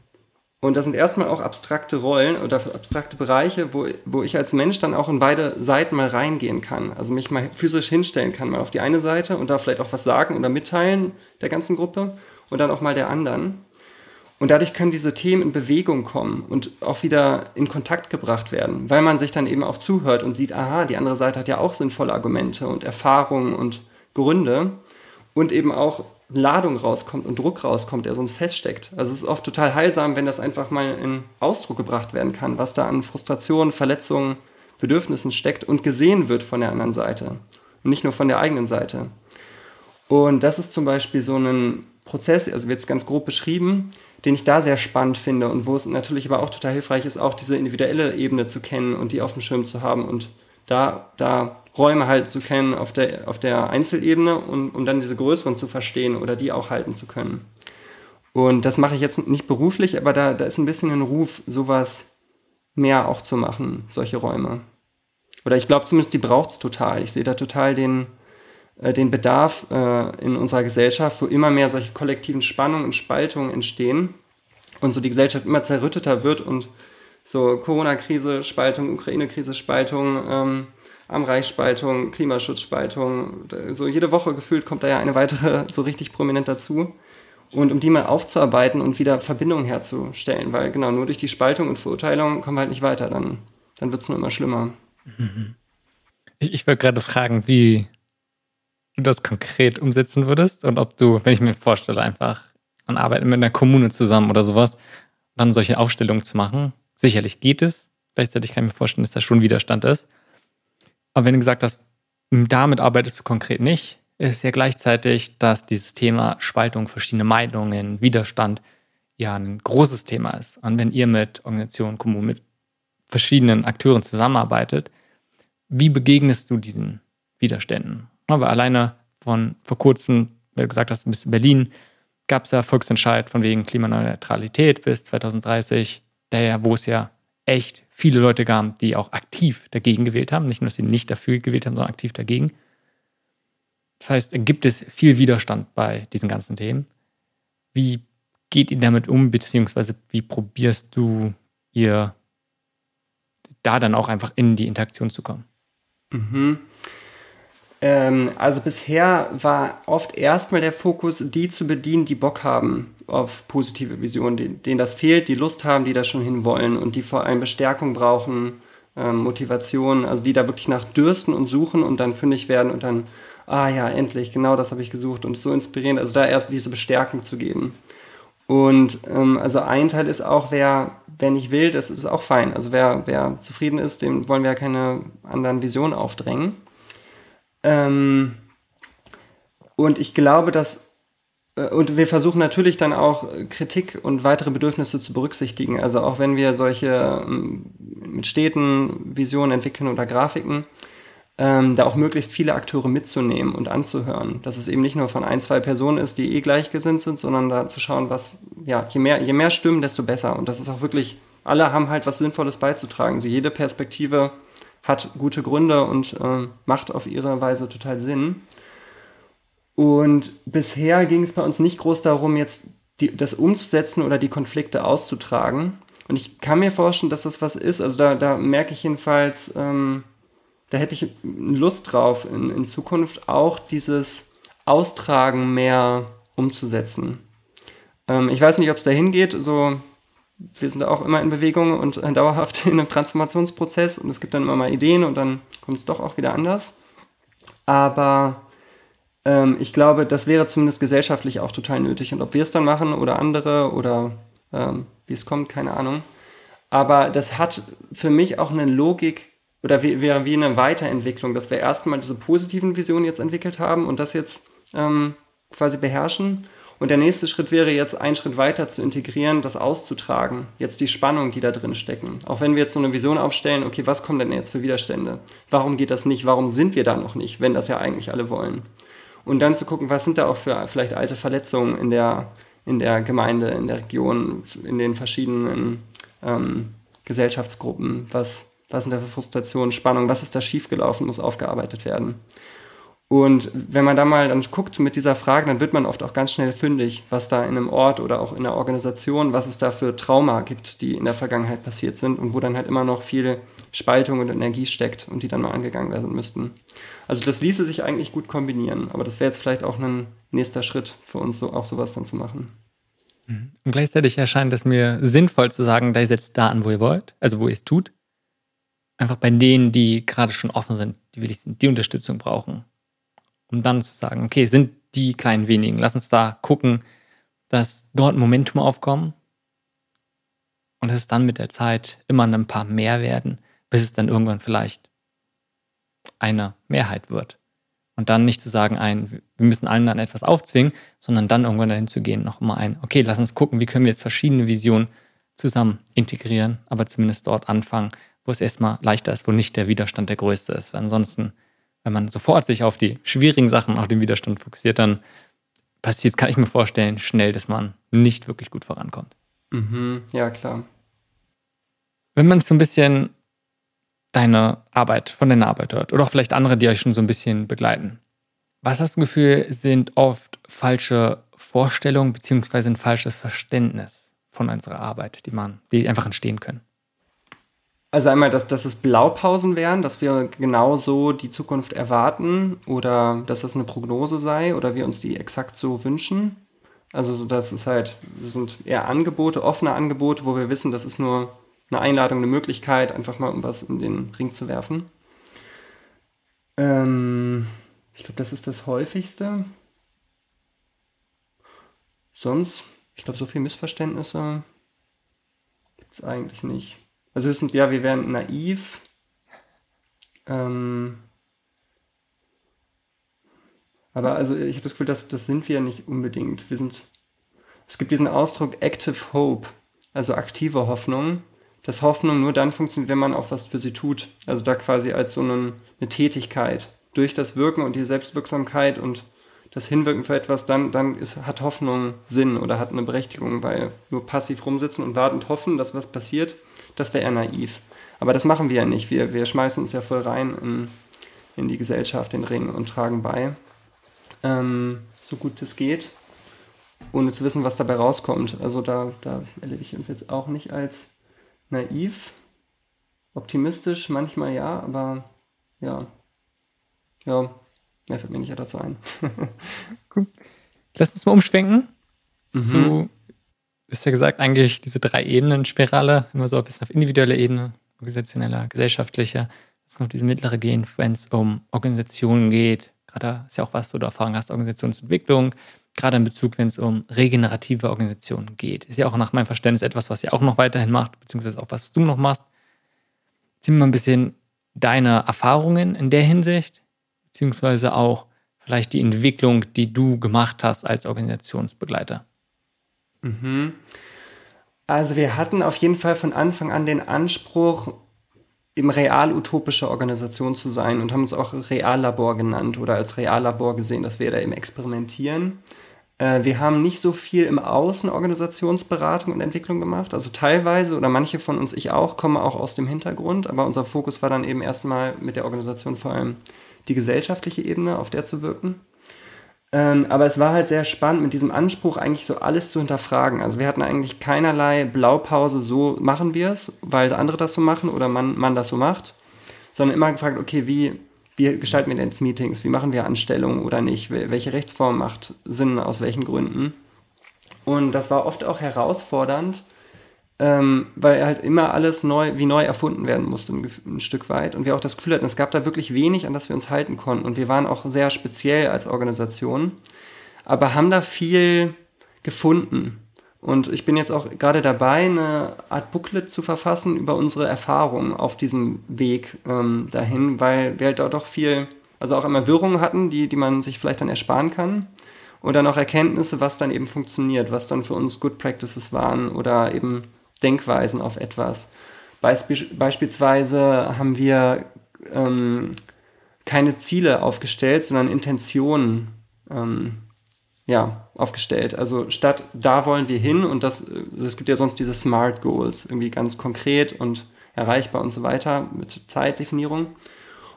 Und das sind erstmal auch abstrakte Rollen oder abstrakte Bereiche, wo, wo ich als Mensch dann auch in beide Seiten mal reingehen kann. Also mich mal physisch hinstellen kann, mal auf die eine Seite und da vielleicht auch was sagen oder mitteilen der ganzen Gruppe und dann auch mal der anderen. Und dadurch können diese Themen in Bewegung kommen und auch wieder in Kontakt gebracht werden, weil man sich dann eben auch zuhört und sieht, aha, die andere Seite hat ja auch sinnvolle Argumente und Erfahrungen und Gründe und eben auch Ladung rauskommt und Druck rauskommt, der sonst feststeckt. Also es ist oft total heilsam, wenn das einfach mal in Ausdruck gebracht werden kann, was da an Frustrationen, Verletzungen, Bedürfnissen steckt und gesehen wird von der anderen Seite und nicht nur von der eigenen Seite. Und das ist zum Beispiel so ein Prozess, also wird es ganz grob beschrieben, den ich da sehr spannend finde und wo es natürlich aber auch total hilfreich ist, auch diese individuelle Ebene zu kennen und die auf dem Schirm zu haben und da, da Räume halt zu kennen auf der, auf der Einzelebene, und, um dann diese größeren zu verstehen oder die auch halten zu können. Und das mache ich jetzt nicht beruflich, aber da, da ist ein bisschen ein Ruf, sowas mehr auch zu machen, solche Räume. Oder ich glaube zumindest, die braucht es total. Ich sehe da total den, äh, den Bedarf äh, in unserer Gesellschaft, wo immer mehr solche kollektiven Spannungen und Spaltungen entstehen und so die Gesellschaft immer zerrütteter wird und so Corona-Krise, Spaltung, Ukraine-Krise, Spaltung, ähm, Amreichspaltung, Klimaschutzspaltung. So jede Woche gefühlt kommt da ja eine weitere *laughs* so richtig prominent dazu. Und um die mal aufzuarbeiten und wieder Verbindungen herzustellen, weil genau nur durch die Spaltung und Verurteilung kommen wir halt nicht weiter, dann, dann wird es nur immer schlimmer. *laughs* Ich, ich wollte gerade fragen, wie du das konkret umsetzen würdest und ob du, wenn ich mir vorstelle, einfach an Arbeiten mit einer Kommune zusammen oder sowas, dann solche Aufstellungen zu machen. Sicherlich geht es. Gleichzeitig kann ich mir vorstellen, dass da schon Widerstand ist. Aber wenn du gesagt hast, damit arbeitest du konkret nicht, ist ja gleichzeitig, dass dieses Thema Spaltung, verschiedene Meinungen, Widerstand ja ein großes Thema ist. Und wenn ihr mit Organisationen, Kommunen, mit verschiedenen Akteuren zusammenarbeitet, wie begegnest du diesen Widerständen? Aber alleine von vor kurzem, wie du gesagt hast, bis Berlin, gab es ja Volksentscheid von wegen Klimaneutralität bis 2030, daher, wo es ja echt viele Leute gab, die auch aktiv dagegen gewählt haben. Nicht nur, dass sie nicht dafür gewählt haben, sondern aktiv dagegen. Das heißt, gibt es viel Widerstand bei diesen ganzen Themen. Wie geht ihr damit um, beziehungsweise wie probierst du ihr da dann auch einfach in die Interaktion zu kommen? Mhm. Ähm, also bisher war oft erstmal der Fokus, die zu bedienen, die Bock haben auf positive Visionen, denen das fehlt, die Lust haben, die da schon hinwollen und die vor allem Bestärkung brauchen, ähm, Motivation, also die da wirklich nach dürsten und suchen und dann fündig werden und dann, ah ja, endlich, genau das habe ich gesucht und so inspirierend, also da erst diese Bestärkung zu geben. Und ähm, also ein Teil ist auch, wer, wer nicht will, das ist auch fein. Also wer, wer zufrieden ist, dem wollen wir ja keine anderen Visionen aufdrängen. Ähm, und ich glaube, dass und wir versuchen natürlich dann auch Kritik und weitere Bedürfnisse zu berücksichtigen. Also auch wenn wir solche ähm, mit Städten Visionen entwickeln oder Grafiken, ähm, da auch möglichst viele Akteure mitzunehmen und anzuhören. Dass es eben nicht nur von ein, zwei Personen ist, die eh gleichgesinnt sind, sondern da zu schauen, was, ja, je mehr, je mehr Stimmen, desto besser. Und das ist auch wirklich, alle haben halt was Sinnvolles beizutragen. So jede Perspektive hat gute Gründe und äh, macht auf ihre Weise total Sinn. Und bisher ging es bei uns nicht groß darum, jetzt die, das umzusetzen oder die Konflikte auszutragen, Und ich kann mir vorstellen, dass das was ist. Also da, da merke ich jedenfalls, ähm, da hätte ich Lust drauf, in, in Zukunft auch dieses Austragen mehr umzusetzen. Ähm, ich weiß nicht, ob es dahin geht. So, wir sind da auch immer in Bewegung und äh, dauerhaft *laughs* in einem Transformationsprozess und es gibt dann immer mal Ideen und dann kommt es doch auch wieder anders. Aber ähm, ich glaube, das wäre zumindest gesellschaftlich auch total nötig. Und ob wir es dann machen oder andere oder ähm, wie es kommt, keine Ahnung. Aber das hat für mich auch eine Logik oder wäre wie eine Weiterentwicklung, dass wir erstmal diese positiven Visionen jetzt entwickelt haben und das jetzt ähm, quasi beherrschen. Und der nächste Schritt wäre jetzt, einen Schritt weiter zu integrieren, das auszutragen. Jetzt die Spannung, die da drin stecken. Auch wenn wir jetzt so eine Vision aufstellen, okay, was kommen denn jetzt für Widerstände? Warum geht das nicht? Warum sind wir da noch nicht, wenn das ja eigentlich alle wollen? Und dann zu gucken, was sind da auch für vielleicht alte Verletzungen in der, in der Gemeinde, in der Region, in den verschiedenen ähm, Gesellschaftsgruppen. Was, was sind da für Frustrationen, Spannungen? Was ist da schiefgelaufen, muss aufgearbeitet werden. Und wenn man da mal dann guckt mit dieser Frage, dann wird man oft auch ganz schnell fündig, was da in einem Ort oder auch in einer Organisation, was es da für Trauma gibt, die in der Vergangenheit passiert sind und wo dann halt immer noch viel Spaltung und Energie steckt und die dann mal angegangen werden müssten. Also das ließe sich eigentlich gut kombinieren, aber das wäre jetzt vielleicht auch ein nächster Schritt für uns, so auch sowas dann zu machen. Und gleichzeitig erscheint es mir sinnvoll zu sagen, da ihr setzt da an, wo ihr wollt, also wo ihr es tut. Einfach bei denen, die gerade schon offen sind, die willig sind, die Unterstützung brauchen um dann zu sagen, okay, sind die kleinen wenigen, lass uns da gucken, dass dort Momentum aufkommen und dass es dann mit der Zeit immer ein paar mehr werden, bis es dann irgendwann vielleicht eine Mehrheit wird. Und dann nicht zu sagen, ein, wir müssen allen dann etwas aufzwingen, sondern dann irgendwann dahin zu gehen, noch mal ein, okay, lass uns gucken, wie können wir jetzt verschiedene Visionen zusammen integrieren, aber zumindest dort anfangen, wo es erstmal leichter ist, wo nicht der Widerstand der größte ist. Weil ansonsten wenn man sofort sich auf die schwierigen Sachen, auf den Widerstand fokussiert, dann passiert, kann ich mir vorstellen, schnell, dass man nicht wirklich gut vorankommt. Mhm, ja, klar. Wenn man so ein bisschen deine Arbeit, von deiner Arbeit hört oder auch vielleicht andere, die euch schon so ein bisschen begleiten, was hast du Gefühl, sind oft falsche Vorstellungen beziehungsweise ein falsches Verständnis von unserer Arbeit, die man, die einfach entstehen können? Also einmal, dass, dass es Blaupausen wären, dass wir genau so die Zukunft erwarten oder dass das eine Prognose sei oder wir uns die exakt so wünschen. Also das ist halt, sind eher Angebote, offene Angebote, wo wir wissen, das ist nur eine Einladung, eine Möglichkeit, einfach mal um was in den Ring zu werfen. Ähm, ich glaube, das ist das häufigste. Sonst, ich glaube, so viele Missverständnisse gibt es eigentlich nicht. Also höchstens, ja, wir wären naiv. Ähm, aber also ich habe das Gefühl, dass, das sind wir nicht unbedingt. Wir sind. Es gibt diesen Ausdruck Active Hope, also aktive Hoffnung, dass Hoffnung nur dann funktioniert, wenn man auch was für sie tut. Also da quasi als so eine, eine Tätigkeit. Durch das Wirken und die Selbstwirksamkeit und das Hinwirken für etwas, dann, dann ist, hat Hoffnung Sinn oder hat eine Berechtigung, weil nur passiv rumsitzen und warten und hoffen, dass was passiert, das wäre eher naiv. Aber das machen wir ja nicht. Wir, wir schmeißen uns ja voll rein in, in die Gesellschaft, den Ring und tragen bei, ähm, so gut es geht, ohne zu wissen, was dabei rauskommt. Also da, da erlebe ich uns jetzt auch nicht als naiv, optimistisch manchmal ja, aber ja, ja, mehr fällt mir nicht dazu ein. *laughs* Gut. Lass uns mal umschwenken mhm. zu, du hast ja gesagt, eigentlich diese drei Ebenen-Spirale, immer so ein bisschen auf individueller Ebene, organisationeller, gesellschaftlicher. Jetzt kommt diese mittlere gehen, wenn es um Organisationen geht. Gerade ist ja auch was, wo du Erfahrung hast, Organisationsentwicklung. Gerade in Bezug, wenn es um regenerative Organisationen geht. Ist ja auch nach meinem Verständnis etwas, was ihr auch noch weiterhin macht, beziehungsweise auch was, was du noch machst. Zieh mal ein bisschen deine Erfahrungen in der Hinsicht beziehungsweise auch vielleicht die Entwicklung, die du gemacht hast als Organisationsbegleiter? Mhm. Also wir hatten auf jeden Fall von Anfang an den Anspruch, im real utopische Organisation zu sein und haben uns auch Reallabor genannt oder als Reallabor gesehen, dass wir da eben experimentieren. Äh, wir haben nicht so viel im Außen Organisationsberatung und Entwicklung gemacht. Also teilweise oder manche von uns, ich auch, kommen auch aus dem Hintergrund, aber unser Fokus war dann eben erstmal mit der Organisation vor allem die gesellschaftliche Ebene, auf der zu wirken. Ähm, aber es war halt sehr spannend, mit diesem Anspruch eigentlich so alles zu hinterfragen. Also wir hatten eigentlich keinerlei Blaupause, so machen wir es, weil andere das so machen oder man, man das so macht, sondern immer gefragt, okay, wie, wie gestalten wir denn jetzt Meetings, wie machen wir Anstellungen oder nicht, welche Rechtsform macht Sinn, aus welchen Gründen. Und das war oft auch herausfordernd, ähm, weil halt immer alles neu, wie neu erfunden werden musste, ein, ein, Stück weit. Und wir auch das Gefühl hatten, es gab da wirklich wenig, an das wir uns halten konnten. Und wir waren auch sehr speziell als Organisation, aber haben da viel gefunden. Und ich bin jetzt auch gerade dabei, eine Art Booklet zu verfassen über unsere Erfahrungen auf diesem Weg ähm, dahin, weil wir halt da doch viel, also auch immer Wirrungen hatten, die, die man sich vielleicht dann ersparen kann. Und dann auch Erkenntnisse, was dann eben funktioniert, was dann für uns Good Practices waren oder eben Denkweisen auf etwas. Beisp beispielsweise haben wir ähm, keine Ziele aufgestellt, sondern Intentionen ähm, ja, aufgestellt. Also statt da wollen wir hin und das, es gibt ja sonst diese Smart Goals, irgendwie ganz konkret und erreichbar und so weiter mit Zeitdefinierung.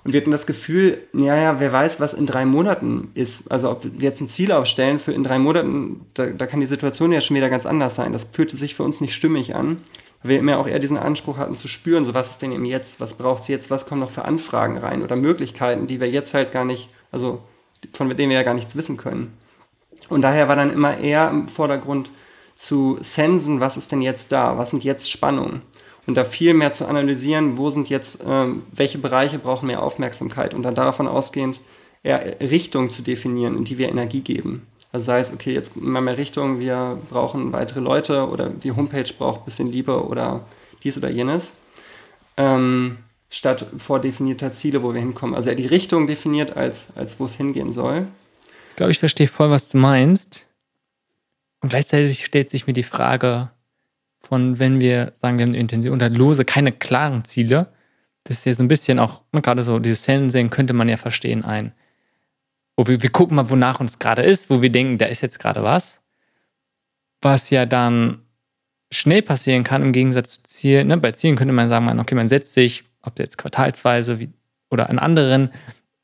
Und wir hatten das Gefühl, ja, ja, wer weiß, was in drei Monaten ist. Also ob wir jetzt ein Ziel aufstellen für in drei Monaten, da, da kann die Situation ja schon wieder ganz anders sein. Das fühlte sich für uns nicht stimmig an. Weil wir immer auch eher diesen Anspruch hatten zu spüren, so was ist denn eben jetzt, was braucht es jetzt, was kommen noch für Anfragen rein oder Möglichkeiten, die wir jetzt halt gar nicht, also von denen wir ja gar nichts wissen können. Und daher war dann immer eher im Vordergrund zu sensen, was ist denn jetzt da, was sind jetzt Spannungen und da viel mehr zu analysieren, wo sind jetzt, ähm, welche Bereiche brauchen mehr Aufmerksamkeit und dann davon ausgehend eher Richtung zu definieren, in die wir Energie geben. Also sei es, okay, jetzt mal mehr Richtung, wir brauchen weitere Leute oder die Homepage braucht ein bisschen Liebe oder dies oder jenes, ähm, statt vordefinierter Ziele, wo wir hinkommen. Also eher die Richtung definiert, als, als wo es hingehen soll. Ich glaube, ich verstehe voll, was du meinst. Und gleichzeitig stellt sich mir die Frage, von, wenn wir sagen, wir haben eine Intention oder lose, keine klaren Ziele. Das ist ja so ein bisschen auch, ne, gerade so dieses Sensing könnte man ja verstehen, ein, wo wir, wir gucken mal, wonach uns gerade ist, wo wir denken, da ist jetzt gerade was. Was ja dann schnell passieren kann im Gegensatz zu Zielen. Ne? Bei Zielen könnte man sagen, okay, man setzt sich, ob jetzt quartalsweise wie, oder einen anderen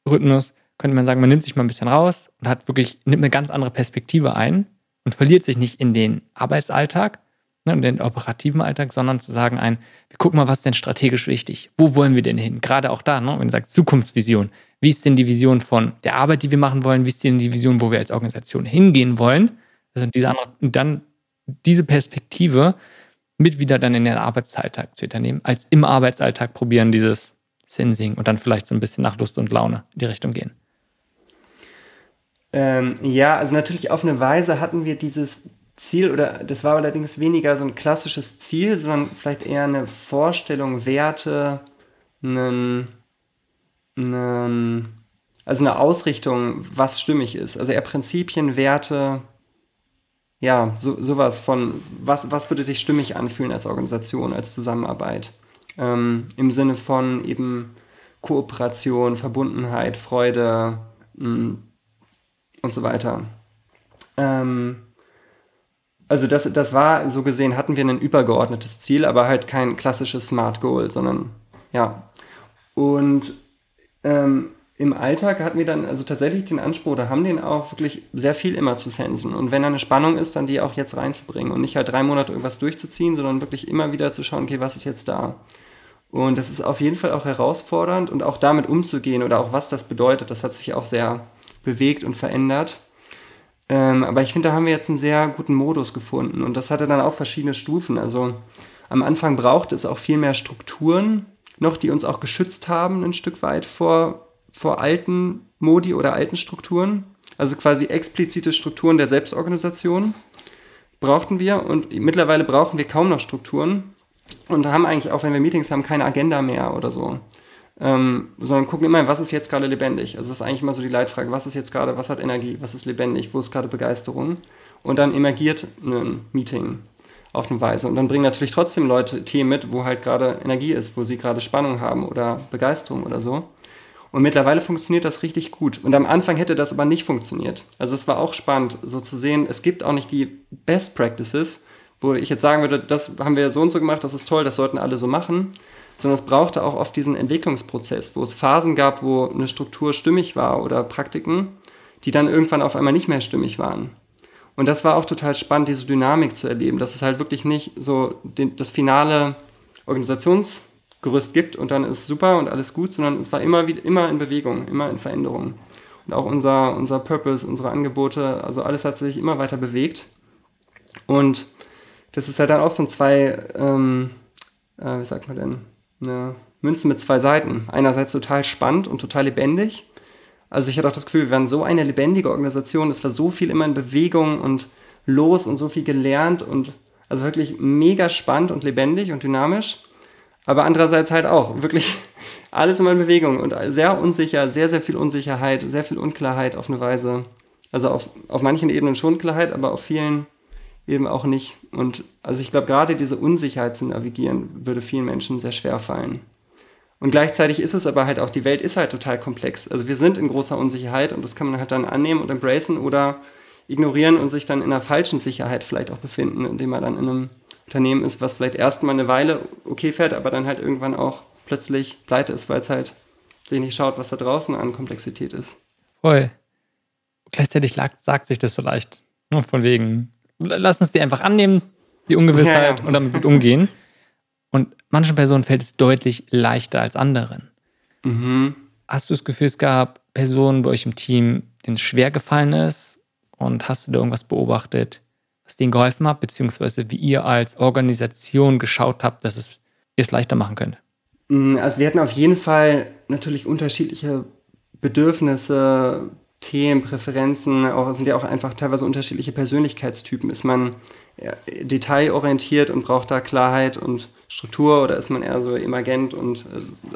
Rhythmus, könnte man sagen, man nimmt sich mal ein bisschen raus und hat wirklich, nimmt eine ganz andere Perspektive ein und verliert sich nicht in den Arbeitsalltag, ne, den operativen Alltag, sondern zu sagen, ein, wir gucken mal, was denn strategisch wichtig? Wo wollen wir denn hin? Gerade auch da, ne, wenn du sagst Zukunftsvision. Wie ist denn die Vision von der Arbeit, die wir machen wollen? Wie ist denn die Vision, wo wir als Organisation hingehen wollen? Also diese andere, dann diese Perspektive mit wieder dann in den Arbeitsalltag zu unternehmen, als im Arbeitsalltag probieren, dieses Sensing und dann vielleicht so ein bisschen nach Lust und Laune in die Richtung gehen. Ähm, ja, also natürlich auf eine Weise hatten wir dieses Ziel, oder das war allerdings weniger so ein klassisches Ziel, sondern vielleicht eher eine Vorstellung, Werte, einen, einen, also eine Ausrichtung, was stimmig ist. Also eher Prinzipien, Werte, ja, so, sowas von, was, was würde sich stimmig anfühlen als Organisation, als Zusammenarbeit. Ähm, Im Sinne von eben Kooperation, Verbundenheit, Freude mh, mm, und so weiter. Ähm, also das, das war, so gesehen, hatten wir ein übergeordnetes Ziel, aber halt kein klassisches Smart Goal, sondern ja. Und ähm, im Alltag hatten wir dann also tatsächlich den Anspruch, oder haben den auch wirklich sehr viel immer zu sensen. Und wenn da eine Spannung ist, dann die auch jetzt reinzubringen und nicht halt drei Monate irgendwas durchzuziehen, sondern wirklich immer wieder zu schauen, okay, was ist jetzt da? Und das ist auf jeden Fall auch herausfordernd und auch damit umzugehen oder auch was das bedeutet, das hat sich auch sehr bewegt und verändert. Ähm, aber ich finde, da haben wir jetzt einen sehr guten Modus gefunden und das hatte dann auch verschiedene Stufen. Also am Anfang brauchte es auch viel mehr Strukturen noch, die uns auch geschützt haben, ein Stück weit vor, vor alten Modi oder alten Strukturen. Also quasi explizite Strukturen der Selbstorganisation brauchten wir und mittlerweile brauchen wir kaum noch Strukturen und haben eigentlich auch, wenn wir Meetings haben, keine Agenda mehr oder so ähm, sondern gucken immer, was ist jetzt gerade lebendig. Also das ist eigentlich immer so die Leitfrage, was ist jetzt gerade, was hat Energie, was ist lebendig, wo ist gerade Begeisterung. Und dann emergiert ein Meeting auf eine Weise. Und dann bringen natürlich trotzdem Leute Themen mit, wo halt gerade Energie ist, wo sie gerade Spannung haben oder Begeisterung oder so. Und mittlerweile funktioniert das richtig gut. Und am Anfang hätte das aber nicht funktioniert. Also es war auch spannend, so zu sehen, es gibt auch nicht die Best Practices, wo ich jetzt sagen würde, das haben wir so und so gemacht, das ist toll, das sollten alle so machen, sondern es brauchte auch oft diesen Entwicklungsprozess, wo es Phasen gab, wo eine Struktur stimmig war oder Praktiken, die dann irgendwann auf einmal nicht mehr stimmig waren. Und das war auch total spannend, diese Dynamik zu erleben, dass es halt wirklich nicht so den, das finale Organisationsgerüst gibt und dann ist super und alles gut, sondern es war immer, immer in Bewegung, immer in Veränderung. Und auch unser, unser Purpose, unsere Angebote, also alles hat sich immer weiter bewegt. Und das ist halt dann auch so ein zwei, ähm, äh, wie sagt man denn, eine Münze mit zwei Seiten. Einerseits total spannend und total lebendig also ich hatte auch das Gefühl, wir waren so eine lebendige Organisation, es war so viel immer in Bewegung und los und so viel gelernt und also wirklich mega spannend und lebendig und dynamisch. Aber andererseits halt auch wirklich *laughs* alles immer in Bewegung und sehr unsicher, sehr, sehr viel Unsicherheit, sehr viel Unklarheit auf eine Weise. Also auf, auf manchen Ebenen schon Klarheit, aber auf vielen eben auch nicht. Und also ich glaube, gerade diese Unsicherheit zu navigieren, würde vielen Menschen sehr schwer fallen. Und gleichzeitig ist es aber halt auch, die Welt ist halt total komplex. Also wir sind in großer Unsicherheit und das kann man halt dann annehmen und embracen oder ignorieren und sich dann in einer falschen Sicherheit vielleicht auch befinden, indem man dann in einem Unternehmen ist, was vielleicht erstmal eine Weile okay fährt, aber dann halt irgendwann auch plötzlich pleite ist, weil es halt sich nicht schaut, was da draußen an Komplexität ist. Voll. Gleichzeitig sagt sich das so leicht. Von wegen, lass uns die einfach annehmen, die Ungewissheit ja, und damit gut umgehen. Und manchen Personen fällt es deutlich leichter als anderen. Mhm. Hast du das Gefühl, es gab Personen bei euch im Team, denen es schwer gefallen ist? Und hast du da irgendwas beobachtet, was denen geholfen hat, beziehungsweise wie ihr als Organisation geschaut habt, dass es ihr es leichter machen könnt? Mm, also wir hatten auf jeden Fall natürlich unterschiedliche Bedürfnisse, Themen, Präferenzen, auch sind ja auch einfach teilweise unterschiedliche Persönlichkeitstypen. Ist man detailorientiert und braucht da Klarheit und Struktur oder ist man eher so emergent und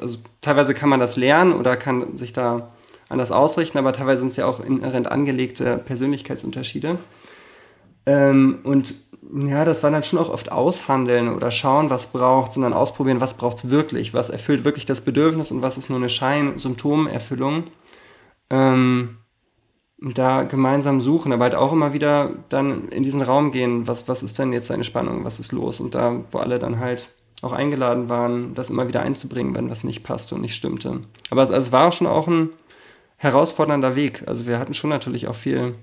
also teilweise kann man das lernen oder kann sich da anders ausrichten, aber teilweise sind es ja auch inhärent angelegte Persönlichkeitsunterschiede. Ähm, und ja, das war dann schon auch oft aushandeln oder schauen, was braucht, sondern ausprobieren, was braucht es wirklich, was erfüllt wirklich das Bedürfnis und was ist nur eine Schein-Symptomerfüllung. Ähm, da gemeinsam suchen, aber halt auch immer wieder dann in diesen Raum gehen, was, was ist denn jetzt seine Spannung, was ist los? Und da, wo alle dann halt auch eingeladen waren, das immer wieder einzubringen, wenn was nicht passte und nicht stimmte. Aber es, also es war schon auch ein herausfordernder Weg. Also wir hatten schon natürlich auch viel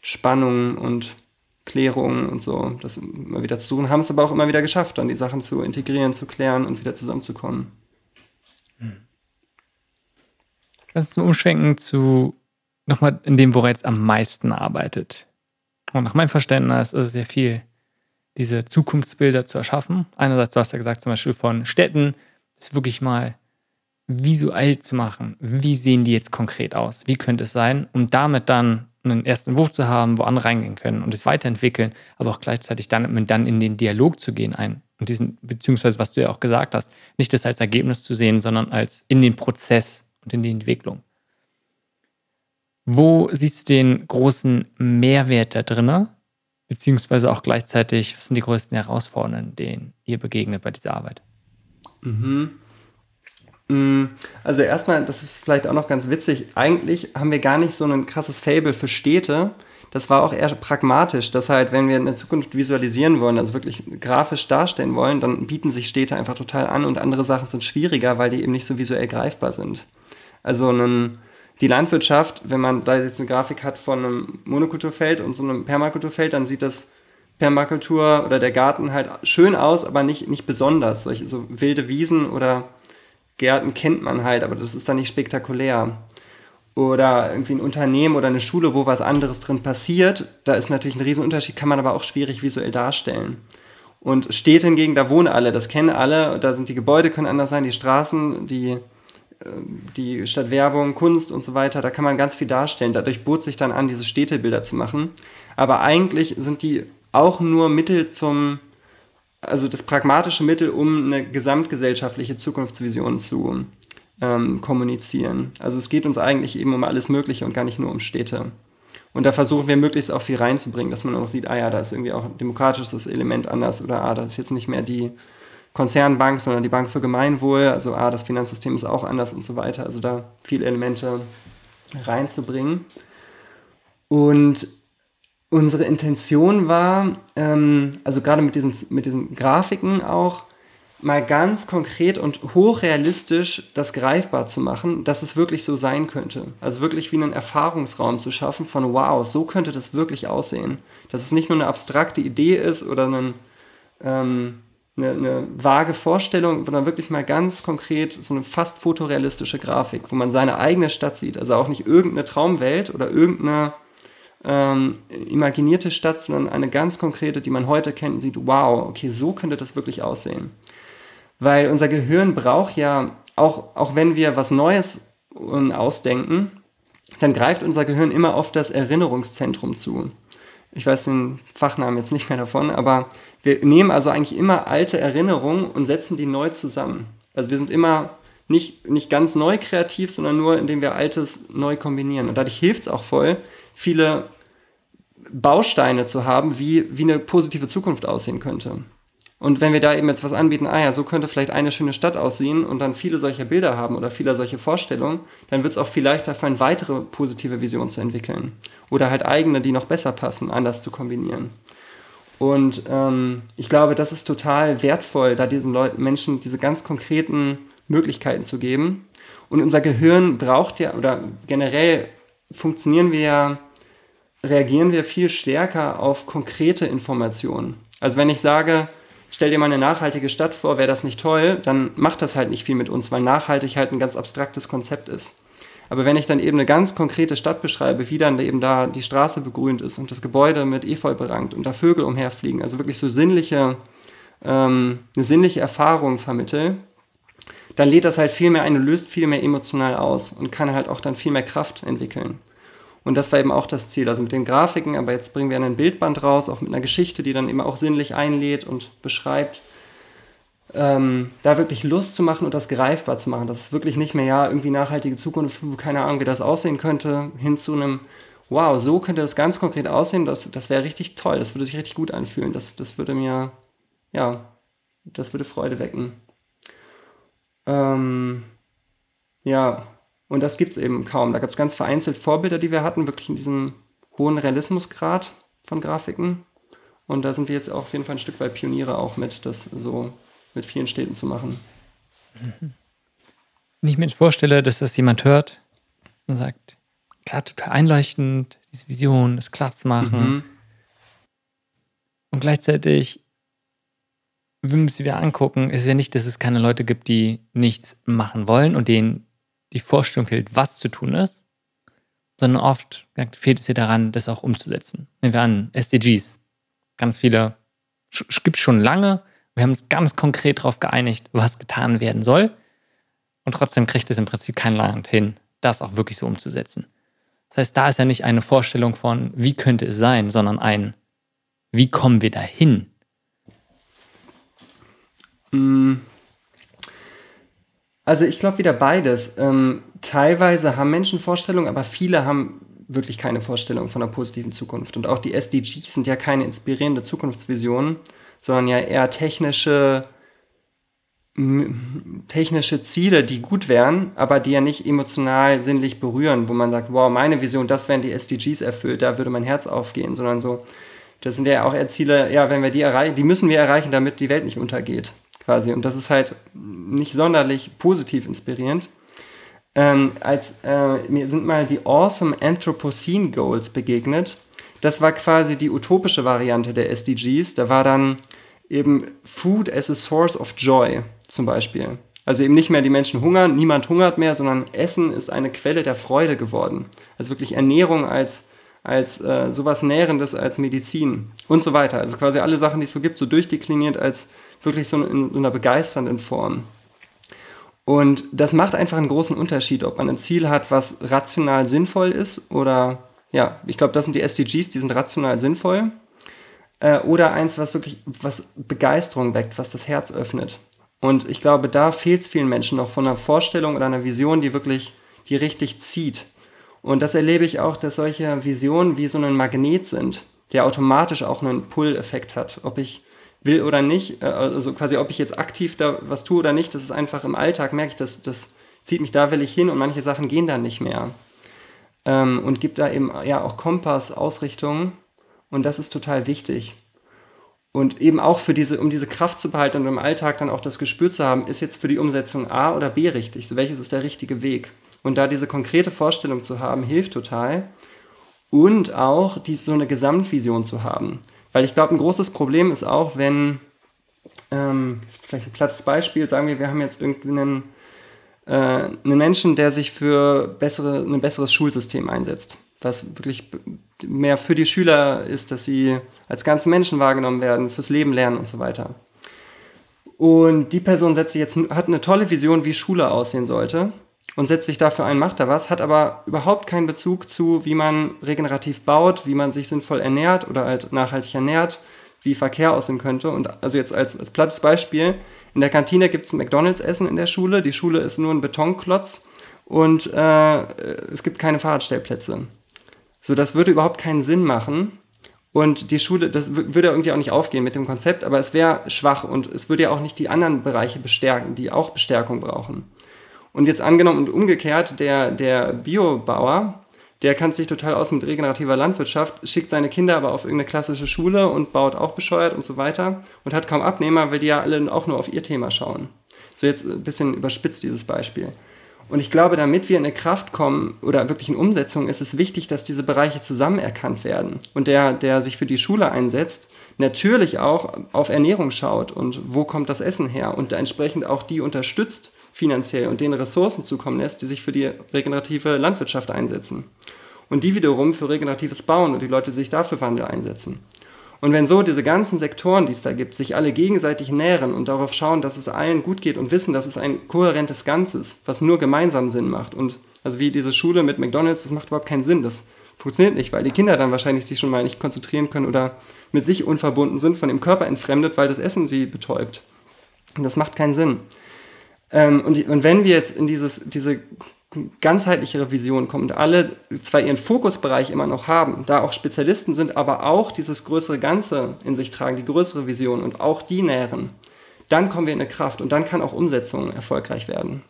Spannung und Klärung und so, das immer wieder zu suchen, haben es aber auch immer wieder geschafft, dann die Sachen zu integrieren, zu klären und wieder zusammenzukommen. Hm. Lass uns umschwenken zu nochmal in dem, wo er jetzt am meisten arbeitet. Und nach meinem Verständnis ist es sehr viel, diese Zukunftsbilder zu erschaffen. Einerseits, du hast ja gesagt, zum Beispiel von Städten, das wirklich mal visuell zu machen. Wie sehen die jetzt konkret aus? Wie könnte es sein? Um damit dann einen ersten Entwurf zu haben, wo andere reingehen können und es weiterentwickeln, aber auch gleichzeitig dann, dann in den Dialog zu gehen ein. Und diesen, beziehungsweise was du ja auch gesagt hast, nicht das als Ergebnis zu sehen, sondern als in den Prozess und in die Entwicklung. Wo siehst du den großen Mehrwert da drin? Beziehungsweise auch gleichzeitig, was sind die größten Herausforderungen, denen ihr begegnet bei dieser Arbeit? Mhm. Mm, also erstmal, das ist vielleicht auch noch ganz witzig, eigentlich haben wir gar nicht so ein krasses Fable für Städte. Das war auch eher pragmatisch, dass halt, wenn wir eine Zukunft visualisieren wollen, also wirklich grafisch darstellen wollen, dann bieten sich Städte einfach total an und andere Sachen sind schwieriger, weil die eben nicht so visuell greifbar sind. Also ein die Landwirtschaft, wenn man da jetzt eine Grafik hat von einem Monokulturfeld und so einem Permakulturfeld, dann sieht das Permakultur oder der Garten halt schön aus, aber nicht, nicht besonders. Solche so wilde Wiesen oder Gärten kennt man halt, aber das ist dann nicht spektakulär. Oder irgendwie ein Unternehmen oder eine Schule, wo was anderes drin passiert, da ist natürlich ein Riesenunterschied, kann man aber auch schwierig visuell darstellen. Und Städte hingegen, da wohnen alle, das kennen alle, da sind die Gebäude können anders sein, die Straßen, die die Stadtwerbung, Kunst und so weiter, da kann man ganz viel darstellen. Dadurch bot sich dann an, diese Städtebilder zu machen. Aber eigentlich sind die auch nur Mittel zum, also das pragmatische Mittel, um eine gesamtgesellschaftliche Zukunftsvision zu ähm, kommunizieren. Also es geht uns eigentlich eben um alles Mögliche und gar nicht nur um Städte. Und da versuchen wir möglichst auch viel reinzubringen, dass man auch sieht, ah ja, da ist irgendwie auch ein demokratisches Element anders oder ah, da ist jetzt nicht mehr die Konzernbank, sondern die Bank für Gemeinwohl. Also ah, das Finanzsystem ist auch anders und so weiter. Also da viele Elemente reinzubringen. Und unsere Intention war, ähm, also gerade mit diesen, mit diesen Grafiken auch, mal ganz konkret und hochrealistisch das greifbar zu machen, dass es wirklich so sein könnte. Also wirklich wie einen Erfahrungsraum zu schaffen von, wow, so könnte das wirklich aussehen. Dass es nicht nur eine abstrakte Idee ist oder einen, ähm, eine, eine vage Vorstellung, sondern wirklich mal ganz konkret so eine fast fotorealistische Grafik, wo man seine eigene Stadt sieht. Also auch nicht irgendeine Traumwelt oder irgendeine ähm, imaginierte Stadt, sondern eine ganz konkrete, die man heute kennt und sieht, wow, okay, so könnte das wirklich aussehen. Weil unser Gehirn braucht ja, auch, auch wenn wir was Neues ähm, ausdenken, dann greift unser Gehirn immer auf das Erinnerungszentrum zu. Ich weiß den Fachnamen jetzt nicht mehr davon, aber wir nehmen also eigentlich immer alte Erinnerungen und setzen die neu zusammen. Also wir sind immer nicht, nicht ganz neu kreativ, sondern nur indem wir Altes neu kombinieren. Und dadurch hilft es auch voll, viele Bausteine zu haben, wie, wie eine positive Zukunft aussehen könnte. Und wenn wir da eben jetzt was anbieten, ah ja, so könnte vielleicht eine schöne Stadt aussehen und dann viele solcher Bilder haben oder viele solche Vorstellungen, dann wird es auch viel leichter fallen, weitere positive Visionen zu entwickeln. Oder halt eigene, die noch besser passen, anders zu kombinieren. Und ähm, ich glaube, das ist total wertvoll, da diesen Leuten, Menschen diese ganz konkreten Möglichkeiten zu geben. Und unser Gehirn braucht ja, oder generell funktionieren wir ja, reagieren wir viel stärker auf konkrete Informationen. Also wenn ich sage, stell dir mal eine nachhaltige Stadt vor, wäre das nicht toll, dann macht das halt nicht viel mit uns, weil nachhaltig halt ein ganz abstraktes Konzept ist. Aber wenn ich dann eben eine ganz konkrete Stadt beschreibe, wie dann eben da die Straße begrünt ist und das Gebäude mit Efeu berankt und da Vögel umherfliegen, also wirklich so sinnliche, ähm, eine sinnliche Erfahrung vermittel, dann lädt das halt viel mehr ein und löst viel mehr emotional aus und kann halt auch dann viel mehr Kraft entwickeln. Und das war eben auch das Ziel. Also mit den Grafiken, aber jetzt bringen wir ein Bildband raus, auch mit einer Geschichte, die dann eben auch sinnlich einlädt und beschreibt. Ähm, da wirklich Lust zu machen und das greifbar zu machen. Das ist wirklich nicht mehr, ja, irgendwie nachhaltige Zukunft, keine Ahnung, wie das aussehen könnte, hin zu einem, wow, so könnte das ganz konkret aussehen, das, das wäre richtig toll, das würde sich richtig gut anfühlen. Das, das würde mir, ja, das würde Freude wecken. Ähm, ja, und das gibt es eben kaum. Da gab es ganz vereinzelt Vorbilder, die wir hatten, wirklich in diesem hohen Realismusgrad von Grafiken. Und da sind wir jetzt auch auf jeden Fall ein Stück weit Pioniere auch mit, das so mit vielen Städten zu machen. Wenn ich mir vorstelle, dass das jemand hört und sagt, klar, total einleuchtend, diese Vision, das klar zu machen. Mhm. Und gleichzeitig wir müssen wir angucken, ist ja nicht, dass es keine Leute gibt, die nichts machen wollen und denen die Vorstellung fehlt, was zu tun ist, sondern oft fehlt es ja daran, das auch umzusetzen. Nehmen wir an, SDGs. Ganz viele gibt es schon lange. Wir haben uns ganz konkret darauf geeinigt, was getan werden soll. Und trotzdem kriegt es im Prinzip kein Land hin, das auch wirklich so umzusetzen. Das heißt, da ist ja nicht eine Vorstellung von, wie könnte es sein, sondern ein, wie kommen wir dahin? Mm. Also ich glaube wieder beides. Ähm, teilweise haben Menschen Vorstellungen, aber viele haben wirklich keine Vorstellung von einer positiven Zukunft. Und auch die SDGs sind ja keine inspirierende Zukunftsvision, sondern ja eher technische, technische Ziele, die gut wären, aber die ja nicht emotional sinnlich berühren, wo man sagt, wow, meine Vision, das wären die SDGs erfüllt, da würde mein Herz aufgehen, sondern so, das sind ja auch eher Ziele, ja, wenn wir die erreichen, die müssen wir erreichen, damit die Welt nicht untergeht quasi. Und das ist halt nicht sonderlich positiv inspirierend. Ähm, als äh, mir sind mal die Awesome Anthropocene Goals begegnet. Das war quasi die utopische Variante der SDGs. Da war dann eben Food as a Source of Joy zum Beispiel. Also eben nicht mehr die Menschen hungern, niemand hungert mehr, sondern Essen ist eine Quelle der Freude geworden. Also wirklich Ernährung als, als äh, sowas Nährendes als Medizin und so weiter. Also quasi alle Sachen, die es so gibt, so durchdekliniert als wirklich so in, in einer begeisternden Form. Und das macht einfach einen großen Unterschied, ob man ein Ziel hat, was rational sinnvoll ist oder, ja, ich glaube, das sind die SDGs, die sind rational sinnvoll. Äh, oder eins, was wirklich, was Begeisterung weckt, was das Herz öffnet. Und ich glaube, da fehlt es vielen Menschen noch von einer Vorstellung oder einer Vision, die wirklich, die richtig zieht. Und das erlebe ich auch, dass solche Visionen wie so ein Magnet sind, der automatisch auch einen Pull-Effekt hat. Ob ich will oder nicht, äh, also quasi ob ich jetzt aktiv da was tue oder nicht, das ist einfach im Alltag, merke ich, das, das zieht mich da will ich hin und manche Sachen gehen dann nicht mehr. Ähm, und gibt da eben ja auch Kompass, Ausrichtung und das ist total wichtig. Und eben auch für diese, um diese Kraft zu behalten und im Alltag dann auch das Gespür zu haben, ist jetzt für die Umsetzung A oder B richtig? So, welches ist der richtige Weg? Und da diese konkrete Vorstellung zu haben, hilft total. Und auch die, so eine Gesamtvision zu haben. Weil ich glaube, ein großes Problem ist auch, wenn, ähm, vielleicht ein plattes Beispiel, sagen wir, wir haben jetzt irgendwie einen, äh, einen Menschen, der sich für bessere, ein besseres Schulsystem einsetzt, was wirklich mehr für die Schüler ist, dass sie als ganze Menschen wahrgenommen werden, fürs Leben lernen und so weiter. Und die Person setzt sich jetzt, hat eine tolle Vision, wie Schule aussehen sollte und setzt sich dafür ein, macht da was, hat aber überhaupt keinen Bezug zu, wie man regenerativ baut, wie man sich sinnvoll ernährt oder halt nachhaltig ernährt, wie Verkehr aussehen könnte. Und also jetzt als, als plattes Beispiel, in der Kantine gibt es McDonalds-Essen in der Schule. Die Schule ist nur ein Betonklotz und äh, es gibt keine Fahrradstellplätze. So, das würde überhaupt keinen Sinn machen. Und die Schule, das würde irgendwie auch nicht aufgehen mit dem Konzept, aber es wäre schwach und es würde ja auch nicht die anderen Bereiche bestärken, die auch Bestärkung brauchen. Und jetzt angenommen und umgekehrt, der, der Biobauer, der kann sich total aus mit regenerativer Landwirtschaft, schickt seine Kinder aber auf irgendeine klassische Schule und baut auch bescheuert und so weiter und hat kaum Abnehmer, weil die ja alle auch nur auf ihr Thema schauen. So jetzt ein bisschen überspitzt dieses Beispiel. Und ich glaube, damit wir in eine Kraft kommen oder wirklich in Umsetzung, ist es wichtig, dass diese Bereiche zusammen erkannt werden. Und der, der sich für die Schule einsetzt, natürlich auch auf Ernährung schaut und wo kommt das Essen her und entsprechend auch die unterstützt, finanziell und denen Ressourcen zukommen lässt, die sich für die regenerative Landwirtschaft einsetzen. Und die wiederum für regeneratives Bauen und die Leute sich dafür Wandel einsetzen. Und wenn so diese ganzen Sektoren, die es da gibt, sich alle gegenseitig nähren und darauf schauen, dass es allen gut geht und wissen, dass es ein kohärentes Ganzes, was nur gemeinsam Sinn macht. Und also wie diese Schule mit McDonalds, das macht überhaupt keinen Sinn. Das funktioniert nicht, weil die Kinder dann wahrscheinlich sich schon mal nicht konzentrieren können oder mit sich unverbunden sind, von dem Körper entfremdet, weil das Essen sie betäubt. Und das macht keinen Sinn. Ähm, und, und wenn wir jetzt in dieses, diese ganzheitlichere Vision kommen und alle zwar ihren Fokusbereich immer noch haben, da auch Spezialisten sind, aber auch dieses größere Ganze in sich tragen, die größere Vision und auch die nähren, dann kommen wir in eine Kraft und dann kann auch Umsetzung erfolgreich werden.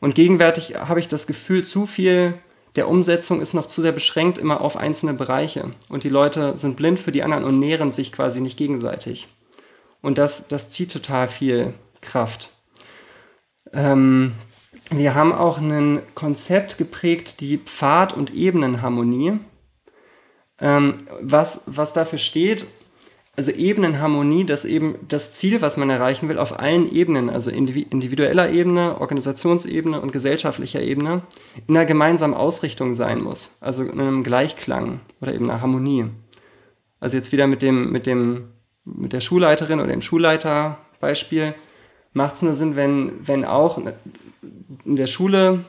Und gegenwärtig habe ich das Gefühl, zu viel der Umsetzung ist noch zu sehr beschränkt immer auf einzelne Bereiche und die Leute sind blind für die anderen und nähren sich quasi nicht gegenseitig. Und das, das zieht total viel Kraft. Ähm, wir haben auch ein Konzept geprägt, die Pfad- und Ebenenharmonie. Ähm, was, was dafür steht, also Ebenenharmonie, dass eben das Ziel, was man erreichen will, auf allen Ebenen, also individueller Ebene, Organisationsebene und gesellschaftlicher Ebene, in einer gemeinsamen Ausrichtung sein muss. Also in einem Gleichklang oder eben einer Harmonie. Also jetzt wieder mit dem, mit dem, mit der Schulleiterin oder dem Schulleiter Beispiel macht es nur Sinn, wenn, wenn auch in der Schule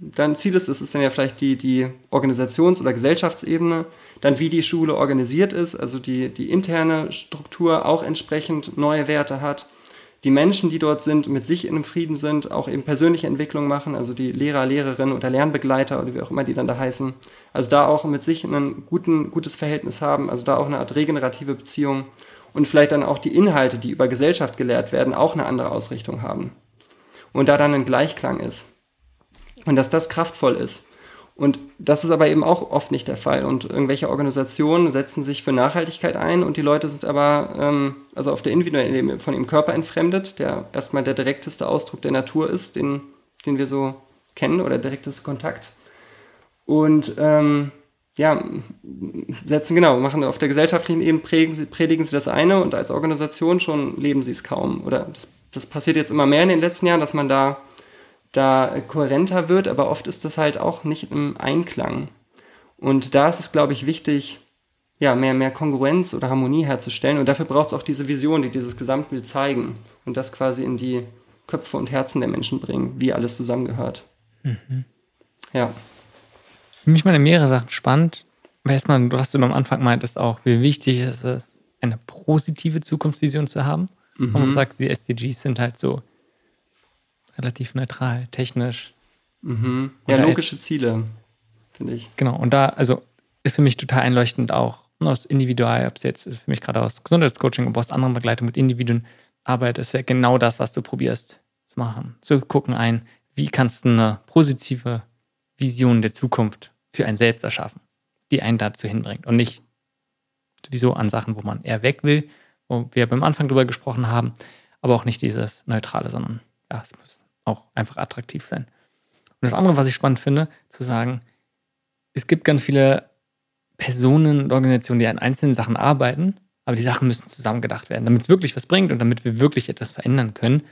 dein Ziel ist, das ist dann ja vielleicht die, die Organisations- oder Gesellschaftsebene, dann wie die Schule organisiert ist, also die, die interne Struktur auch entsprechend neue Werte hat, die Menschen, die dort sind, mit sich in einem Frieden sind, auch eben persönliche Entwicklung machen, also die Lehrer, Lehrerinnen oder Lernbegleiter oder wie auch immer die dann da heißen, also da auch mit sich ein guten, gutes Verhältnis haben, also da auch eine Art regenerative Beziehung und vielleicht dann auch die Inhalte, die über Gesellschaft gelehrt werden, auch eine andere Ausrichtung haben. Und da dann ein Gleichklang ist. Und dass das kraftvoll ist. Und das ist aber eben auch oft nicht der Fall. Und irgendwelche Organisationen setzen sich für Nachhaltigkeit ein und die Leute sind aber ähm, also auf der individuellen Ebene von ihrem Körper entfremdet, der erstmal der direkteste Ausdruck der Natur ist, den, den wir so kennen oder der direkteste Kontakt. Und ähm, ja, setzen genau, machen auf der gesellschaftlichen Ebene predigen sie, predigen sie das eine und als Organisation schon leben sie es kaum. Oder das, das passiert jetzt immer mehr in den letzten Jahren, dass man da, da kohärenter wird, aber oft ist das halt auch nicht im Einklang. Und da ist es, glaube ich, wichtig, ja, mehr, mehr Kongruenz oder Harmonie herzustellen. Und dafür braucht es auch diese Vision, die dieses Gesamtbild zeigen und das quasi in die Köpfe und Herzen der Menschen bringen, wie alles zusammengehört. Mhm. Ja. Für mich waren mehrere Sachen spannend. Erstmal, du hast du am Anfang meintest auch, wie wichtig es ist, eine positive Zukunftsvision zu haben. Mhm. Und du sagst, die SDGs sind halt so relativ neutral, technisch. Mhm. Ja, logische ist, Ziele, finde ich. Genau, und da, also ist für mich total einleuchtend auch aus Individual, ob es jetzt ist für mich gerade aus Gesundheitscoaching, aber aus anderen Begleitung mit Individuen arbeitet, ist ja genau das, was du probierst zu machen. Zu gucken ein, wie kannst du eine positive Vision der Zukunft für ein Selbst erschaffen, die einen dazu hinbringt und nicht sowieso an Sachen, wo man eher weg will, wo wir beim Anfang drüber gesprochen haben, aber auch nicht dieses Neutrale, sondern ja, es muss auch einfach attraktiv sein. Und das andere, was ich spannend finde, zu sagen, es gibt ganz viele Personen und Organisationen, die an einzelnen Sachen arbeiten, aber die Sachen müssen zusammengedacht werden. Damit es wirklich was bringt und damit wir wirklich etwas verändern können,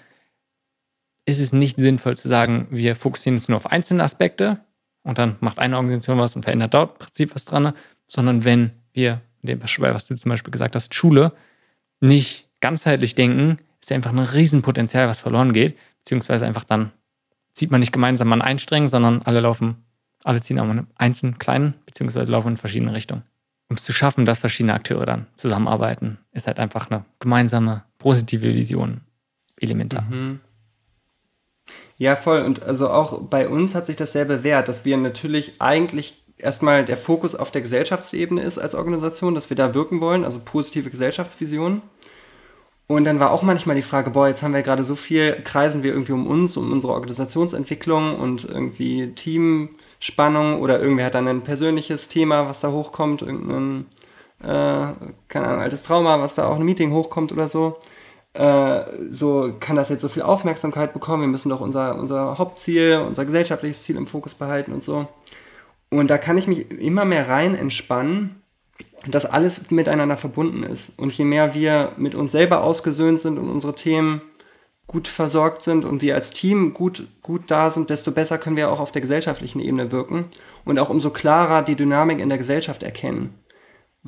ist es nicht sinnvoll zu sagen, wir fokussieren uns nur auf einzelne Aspekte und dann macht eine Organisation was und verändert dort im Prinzip was dran, sondern wenn wir, was du zum Beispiel gesagt hast, Schule, nicht ganzheitlich denken, ist ja einfach ein Riesenpotenzial, was verloren geht, beziehungsweise einfach dann zieht man nicht gemeinsam an einen Streng, sondern alle laufen, alle ziehen an einem einzelnen kleinen, beziehungsweise laufen in verschiedene Richtungen. Um es zu schaffen, dass verschiedene Akteure dann zusammenarbeiten, ist halt einfach eine gemeinsame, positive Vision elementar. Mhm. Ja, voll. Und also auch bei uns hat sich das sehr bewährt, dass wir natürlich eigentlich erstmal der Fokus auf der Gesellschaftsebene ist als Organisation, dass wir da wirken wollen, also positive Gesellschaftsvisionen. Und dann war auch manchmal die Frage, boah, jetzt haben wir gerade so viel, kreisen wir irgendwie um uns, um unsere Organisationsentwicklung und irgendwie Teamspannung oder irgendwer hat dann ein persönliches Thema, was da hochkommt, irgendein, äh, keine Ahnung, altes Trauma, was da auch ein Meeting hochkommt oder so. Äh, so kann das jetzt so viel Aufmerksamkeit bekommen, wir müssen doch unser, unser Hauptziel, unser gesellschaftliches Ziel im Fokus behalten und so. Und da kann ich mich immer mehr rein entspannen dass alles miteinander verbunden ist. Und je mehr wir mit uns selber ausgesöhnt sind und unsere Themen gut versorgt sind und wir als Team gut, gut da sind, desto besser können wir auch auf der gesellschaftlichen Ebene wirken und auch umso klarer die Dynamik in der Gesellschaft erkennen.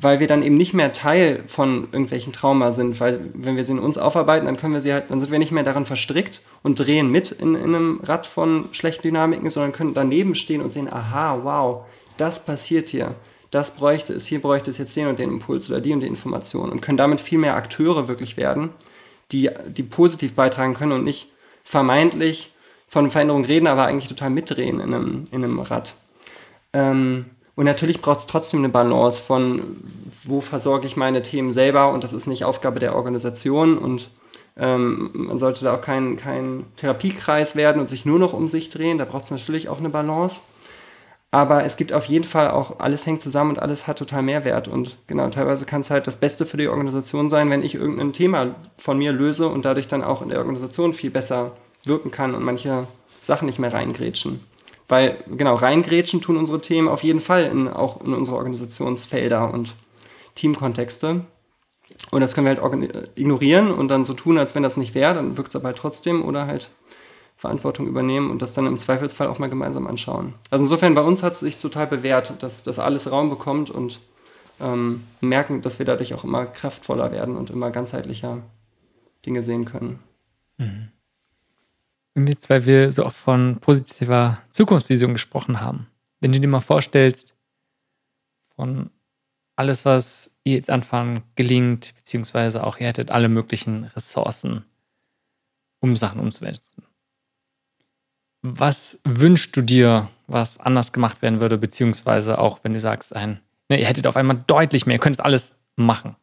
Weil wir dann eben nicht mehr Teil von irgendwelchen Trauma sind, weil wenn wir sie in uns aufarbeiten, dann können wir sie halt, dann sind wir nicht mehr daran verstrickt und drehen mit in, in einem Rad von schlechten Dynamiken, sondern können daneben stehen und sehen, aha, wow, das passiert hier das bräuchte es, hier bräuchte es jetzt den und den Impuls oder die und die Information und können damit viel mehr Akteure wirklich werden, die, die positiv beitragen können und nicht vermeintlich von Veränderung reden, aber eigentlich total mitdrehen in einem, in einem Rad. Ähm, und natürlich braucht es trotzdem eine Balance von, wo versorge ich meine Themen selber und das ist nicht Aufgabe der Organisation und ähm, man sollte da auch kein, kein Therapiekreis werden und sich nur noch um sich drehen, da braucht es natürlich auch eine Balance. Aber es gibt auf jeden Fall auch, alles hängt zusammen und alles hat total Mehrwert. Und genau, teilweise kann es halt das Beste für die Organisation sein, wenn ich irgendein Thema von mir löse und dadurch dann auch in der Organisation viel besser wirken kann und manche Sachen nicht mehr reingrätschen. Weil, genau, reingrätschen tun unsere Themen auf jeden Fall in, auch in unsere Organisationsfelder und Teamkontexte. Und das können wir halt ignorieren und dann so tun, als wenn das nicht wäre, dann wirkt es aber halt trotzdem oder halt Verantwortung übernehmen und das dann im Zweifelsfall auch mal gemeinsam anschauen. Also insofern bei uns hat es sich total bewährt, dass das alles Raum bekommt und ähm, merken, dass wir dadurch auch immer kraftvoller werden und immer ganzheitlicher Dinge sehen können. Mhm. Jetzt, weil wir so oft von positiver Zukunftsvision gesprochen haben, wenn du dir mal vorstellst, von alles, was ihr jetzt anfangen, gelingt, beziehungsweise auch ihr hättet alle möglichen Ressourcen, um Sachen umzusetzen was wünschst du dir, was anders gemacht werden würde, beziehungsweise auch, wenn du sagst, ein, ne, ihr hättet auf einmal deutlich mehr, ihr könntest alles machen.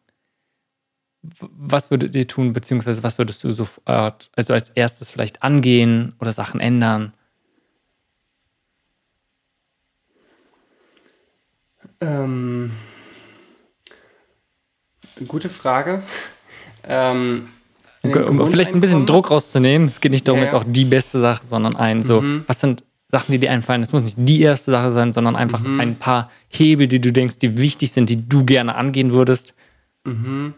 Was würdet ihr tun, beziehungsweise was würdest du sofort, also als erstes vielleicht angehen oder Sachen ändern? Ähm, gute Frage. Ähm, um, um vielleicht ein bisschen Druck rauszunehmen, es geht nicht darum, ja, ja. jetzt auch die beste Sache, sondern ein so, mhm. was sind Sachen, die dir einfallen? Es muss nicht die erste Sache sein, sondern einfach mhm. ein paar Hebel, die du denkst, die wichtig sind, die du gerne angehen würdest. Mhm.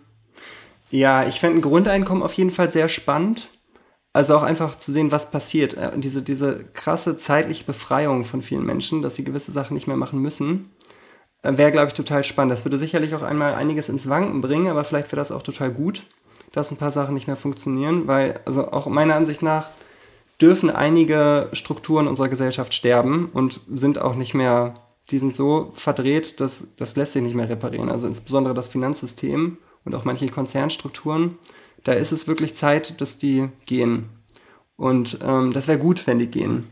Ja, ich fände ein Grundeinkommen auf jeden Fall sehr spannend. Also auch einfach zu sehen, was passiert. Äh, diese, diese krasse zeitliche Befreiung von vielen Menschen, dass sie gewisse Sachen nicht mehr machen müssen, äh, wäre, glaube ich, total spannend. Das würde sicherlich auch einmal einiges ins Wanken bringen, aber vielleicht wäre das auch total gut dass ein paar Sachen nicht mehr funktionieren, weil, also auch meiner Ansicht nach, dürfen einige Strukturen unserer Gesellschaft sterben und sind auch nicht mehr, die sind so verdreht, dass das lässt sich nicht mehr reparieren. Also insbesondere das Finanzsystem und auch manche Konzernstrukturen, da ist es wirklich Zeit, dass die gehen. Und ähm, das wäre gut, wenn die gehen.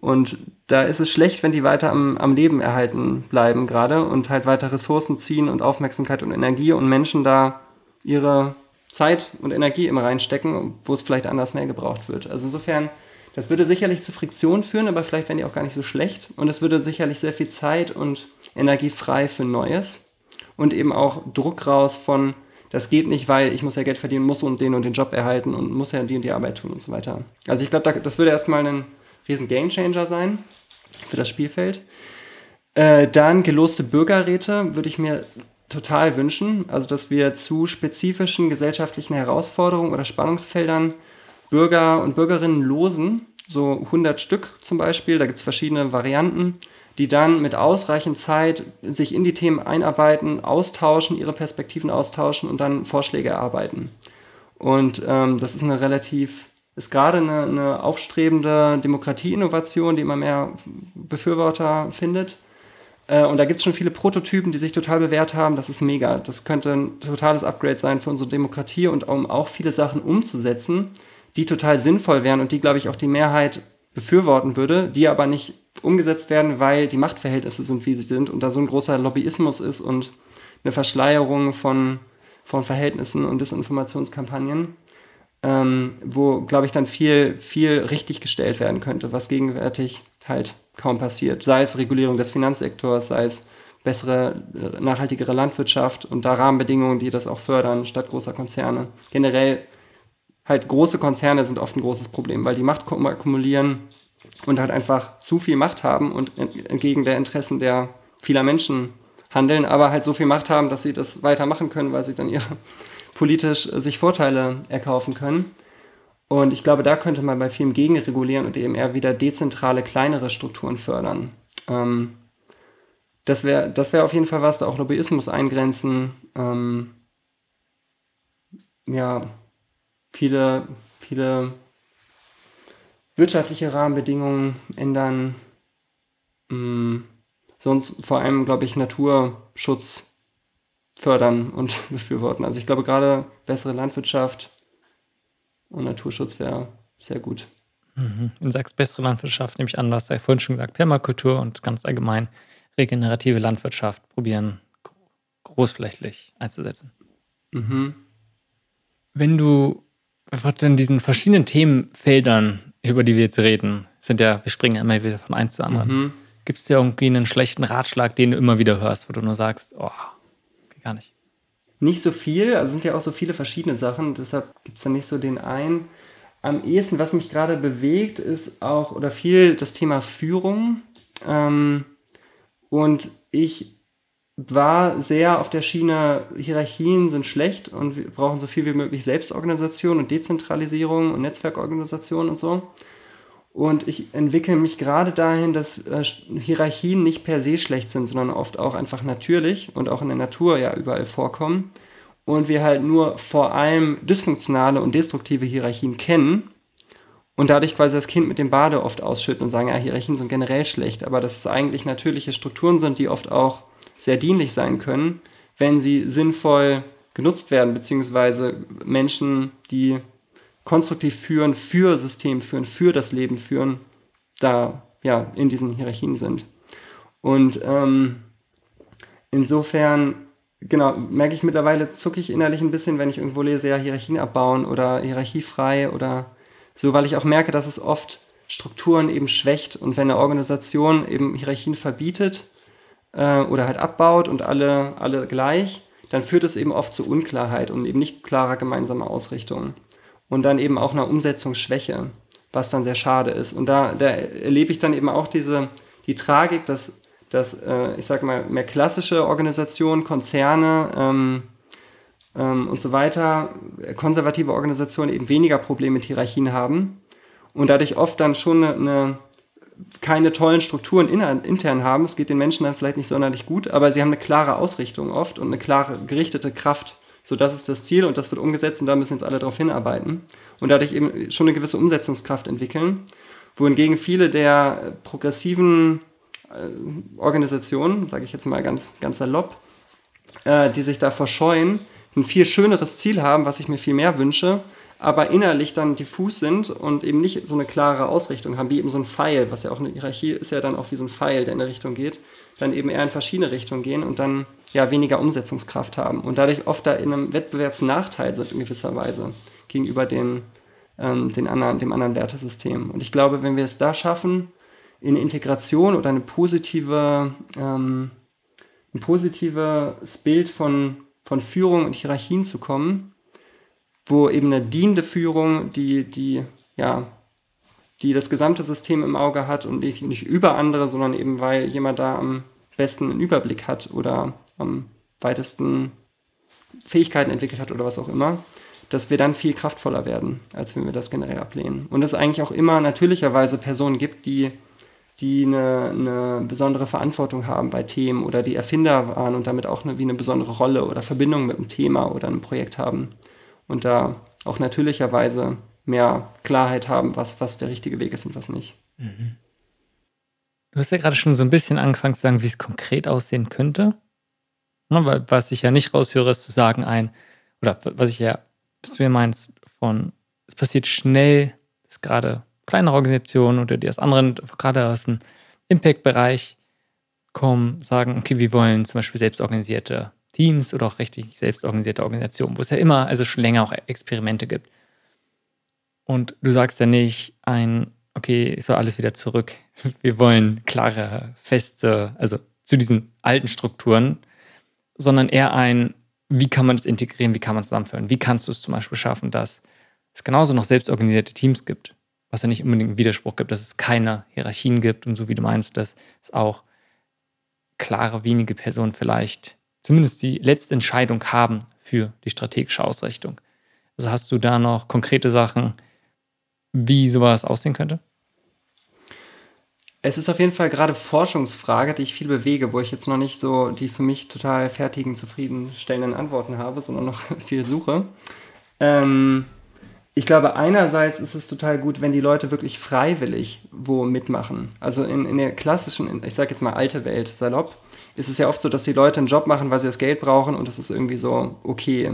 Und da ist es schlecht, wenn die weiter am, am Leben erhalten bleiben gerade und halt weiter Ressourcen ziehen und Aufmerksamkeit und Energie und Menschen da ihre Zeit und Energie immer reinstecken, wo es vielleicht anders mehr gebraucht wird. Also insofern, das würde sicherlich zu Friktion führen, aber vielleicht wären die auch gar nicht so schlecht. Und es würde sicherlich sehr viel Zeit und Energie frei für Neues. und eben auch Druck raus von, das geht nicht, weil ich muss ja Geld verdienen, muss und den und den Job erhalten und muss ja die und die Arbeit tun und so weiter. Also ich glaube, das würde erstmal ein riesen Gamechanger sein für das Spielfeld. Äh, dann geloste Bürgerräte würde ich mir total wünschen. Also, dass wir zu spezifischen gesellschaftlichen Herausforderungen oder Spannungsfeldern Bürger und Bürgerinnen losen, so 100 Stück zum Beispiel, da gibt es verschiedene Varianten, die dann mit ausreichend Zeit sich in die Themen einarbeiten, austauschen, ihre Perspektiven austauschen und dann Vorschläge erarbeiten. Und ähm, das ist eine relativ, ist gerade eine, eine aufstrebende Demokratieinnovation, die immer mehr Befürworter findet. Äh, und da gibt es schon viele Prototypen, die sich total bewährt haben. Das ist mega. Das könnte ein totales Upgrade sein für unsere Demokratie und um auch viele Sachen umzusetzen, die total sinnvoll wären und die, glaube ich, auch die Mehrheit befürworten würde, die aber nicht umgesetzt werden, weil die Machtverhältnisse sind, wie sie sind und da so ein großer Lobbyismus ist und eine Verschleierung von, von Verhältnissen und Desinformationskampagnen, ähm, wo, glaube ich, dann viel, viel richtig gestellt werden könnte, was gegenwärtig halt kaum passiert. Sei es Regulierung des Finanzsektors, sei es bessere, nachhaltigere Landwirtschaft und da Rahmenbedingungen, die das auch fördern, statt großer Konzerne. Generell halt große Konzerne sind oft ein großes Problem, weil die Macht akkumulieren und halt einfach zu viel Macht haben und entgegen der Interessen der vieler Menschen handeln, aber halt so viel Macht haben, dass sie das weitermachen können, weil sie dann ihre *laughs* politisch sich Vorteile erkaufen können. Und ich glaube, da könnte man bei vielen gegenregulieren und eben eher wieder dezentrale, kleinere Strukturen fördern. Ähm, das wäre das wär auf jeden Fall was, da auch Lobbyismus eingrenzen. Ähm, ja, viele, viele wirtschaftliche Rahmenbedingungen ändern. Ähm, sonst vor allem, glaube ich, Naturschutz fördern und *laughs* befürworten. Also ich glaube gerade bessere Landwirtschaft und Naturschutz wäre sehr gut. Mhm. Du sagst bessere Landwirtschaft, nehme ich an, du hast ja vorhin schon gesagt, Permakultur und ganz allgemein regenerative Landwirtschaft probieren, großflächig einzusetzen. Mhm. Wenn du von diesen verschiedenen Themenfeldern, über die wir jetzt reden, sind ja, wir springen ja immer wieder von eins zu anderen. Mhm. Gibt es ja irgendwie einen schlechten Ratschlag, den du immer wieder hörst, wo du nur sagst, oh, das geht gar nicht? Nicht so viel, also sind ja auch so viele verschiedene Sachen, deshalb gibt es da nicht so den einen. Am ehesten, was mich gerade bewegt, ist auch oder viel das Thema Führung. Ähm, und ich war sehr auf der Schiene, Hierarchien sind schlecht und wir brauchen so viel wie möglich Selbstorganisation und Dezentralisierung und Netzwerkorganisation und so. Und ich entwickle mich gerade dahin, dass äh, Hierarchien nicht per se schlecht sind, sondern oft auch einfach natürlich und auch in der Natur ja überall vorkommen. Und wir halt nur vor allem dysfunktionale und destruktive Hierarchien kennen und dadurch quasi das Kind mit dem Bade oft ausschütten und sagen, ja, Hierarchien sind generell schlecht, aber dass es eigentlich natürliche Strukturen sind, die oft auch sehr dienlich sein können, wenn sie sinnvoll genutzt werden, beziehungsweise Menschen, die konstruktiv führen, für System führen, für das Leben führen, da ja in diesen Hierarchien sind. Und ähm, insofern, genau, merke ich mittlerweile, zucke ich innerlich ein bisschen, wenn ich irgendwo lese, ja, Hierarchien abbauen oder hierarchiefrei oder so, weil ich auch merke, dass es oft Strukturen eben schwächt und wenn eine Organisation eben Hierarchien verbietet äh, oder halt abbaut und alle, alle gleich, dann führt es eben oft zu Unklarheit und eben nicht klarer gemeinsamer Ausrichtung und dann eben auch einer Umsetzungsschwäche, was dann sehr schade ist. Und da, da erlebe ich dann eben auch diese, die Tragik, dass, dass äh, ich sag mal, mehr klassische Organisationen, Konzerne ähm, ähm, und so weiter, konservative Organisationen eben weniger Probleme mit Hierarchien haben und dadurch oft dann schon eine, eine keine tollen Strukturen intern haben. Es geht den Menschen dann vielleicht nicht sonderlich gut, aber sie haben eine klare Ausrichtung oft und eine klare gerichtete Kraft. So, das ist das Ziel und das wird umgesetzt und da müssen jetzt alle darauf hinarbeiten und dadurch eben schon eine gewisse Umsetzungskraft entwickeln. Wohingegen viele der progressiven äh, Organisationen, sage ich jetzt mal ganz, ganz salopp, äh, die sich da verscheuen, ein viel schöneres Ziel haben, was ich mir viel mehr wünsche, aber innerlich dann diffus sind und eben nicht so eine klare Ausrichtung haben, wie eben so ein Pfeil, was ja auch eine Hierarchie ist ja dann auch wie so ein Pfeil, der in eine Richtung geht, dann eben eher in verschiedene Richtungen gehen und dann ja weniger Umsetzungskraft haben und dadurch oft da in einem Wettbewerbsnachteil sind in gewisser Weise gegenüber den, ähm, den anderen, dem anderen Wertesystem. Und ich glaube, wenn wir es da schaffen, in Integration oder eine positive, ähm, ein positives Bild von, von Führung und Hierarchien zu kommen, wo eben eine dienende Führung, die, die, ja, die das gesamte System im Auge hat und nicht, über andere, sondern eben weil jemand da am besten einen Überblick hat oder am weitesten Fähigkeiten entwickelt hat oder was auch immer, dass wir dann viel kraftvoller werden, als wenn wir das generell ablehnen. Und es eigentlich auch immer natürlicherweise Personen gibt, die, die eine, eine besondere Verantwortung haben bei Themen oder die Erfinder waren und damit auch eine, wie eine besondere Rolle oder Verbindung mit einem Thema oder einem Projekt haben. Und da auch natürlicherweise mehr Klarheit haben, was, was der richtige Weg ist und was nicht. Mhm. Du hast ja gerade schon so ein bisschen angefangen zu sagen, wie es konkret aussehen könnte. Weil, was ich ja nicht raushöre, ist zu sagen, ein, oder was ich ja, was du ja meinst, von, es passiert schnell, dass gerade kleinere Organisationen oder die aus anderen, gerade aus dem Impact-Bereich kommen, sagen, okay, wir wollen zum Beispiel selbstorganisierte Teams oder auch richtig selbstorganisierte Organisationen, wo es ja immer, also schon länger auch Experimente gibt. Und du sagst ja nicht ein, okay, ich soll alles wieder zurück. *laughs* Wir wollen klare, feste, also zu diesen alten Strukturen, sondern eher ein, wie kann man das integrieren, wie kann man zusammenführen? Wie kannst du es zum Beispiel schaffen, dass es genauso noch selbstorganisierte Teams gibt, was ja nicht unbedingt einen Widerspruch gibt, dass es keine Hierarchien gibt und so wie du meinst, dass es auch klare, wenige Personen vielleicht zumindest die letzte Entscheidung haben für die strategische Ausrichtung. Also hast du da noch konkrete Sachen, wie sowas aussehen könnte? Es ist auf jeden Fall gerade Forschungsfrage, die ich viel bewege, wo ich jetzt noch nicht so die für mich total fertigen, zufriedenstellenden Antworten habe, sondern noch *laughs* viel suche. Ähm, ich glaube, einerseits ist es total gut, wenn die Leute wirklich freiwillig wo mitmachen. Also in, in der klassischen, ich sage jetzt mal alte Welt, salopp, ist es ja oft so, dass die Leute einen Job machen, weil sie das Geld brauchen und das ist irgendwie so okay.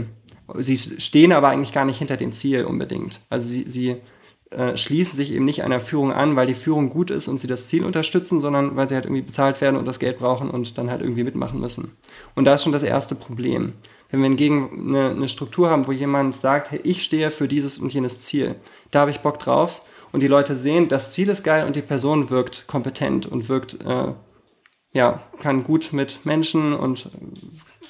Sie stehen aber eigentlich gar nicht hinter dem Ziel unbedingt. Also sie, sie äh, schließen sich eben nicht einer Führung an, weil die Führung gut ist und sie das Ziel unterstützen, sondern weil sie halt irgendwie bezahlt werden und das Geld brauchen und dann halt irgendwie mitmachen müssen. Und da ist schon das erste Problem. Wenn wir hingegen eine, eine Struktur haben, wo jemand sagt, hey, ich stehe für dieses und jenes Ziel, da habe ich Bock drauf und die Leute sehen, das Ziel ist geil und die Person wirkt kompetent und wirkt, äh, ja, kann gut mit Menschen und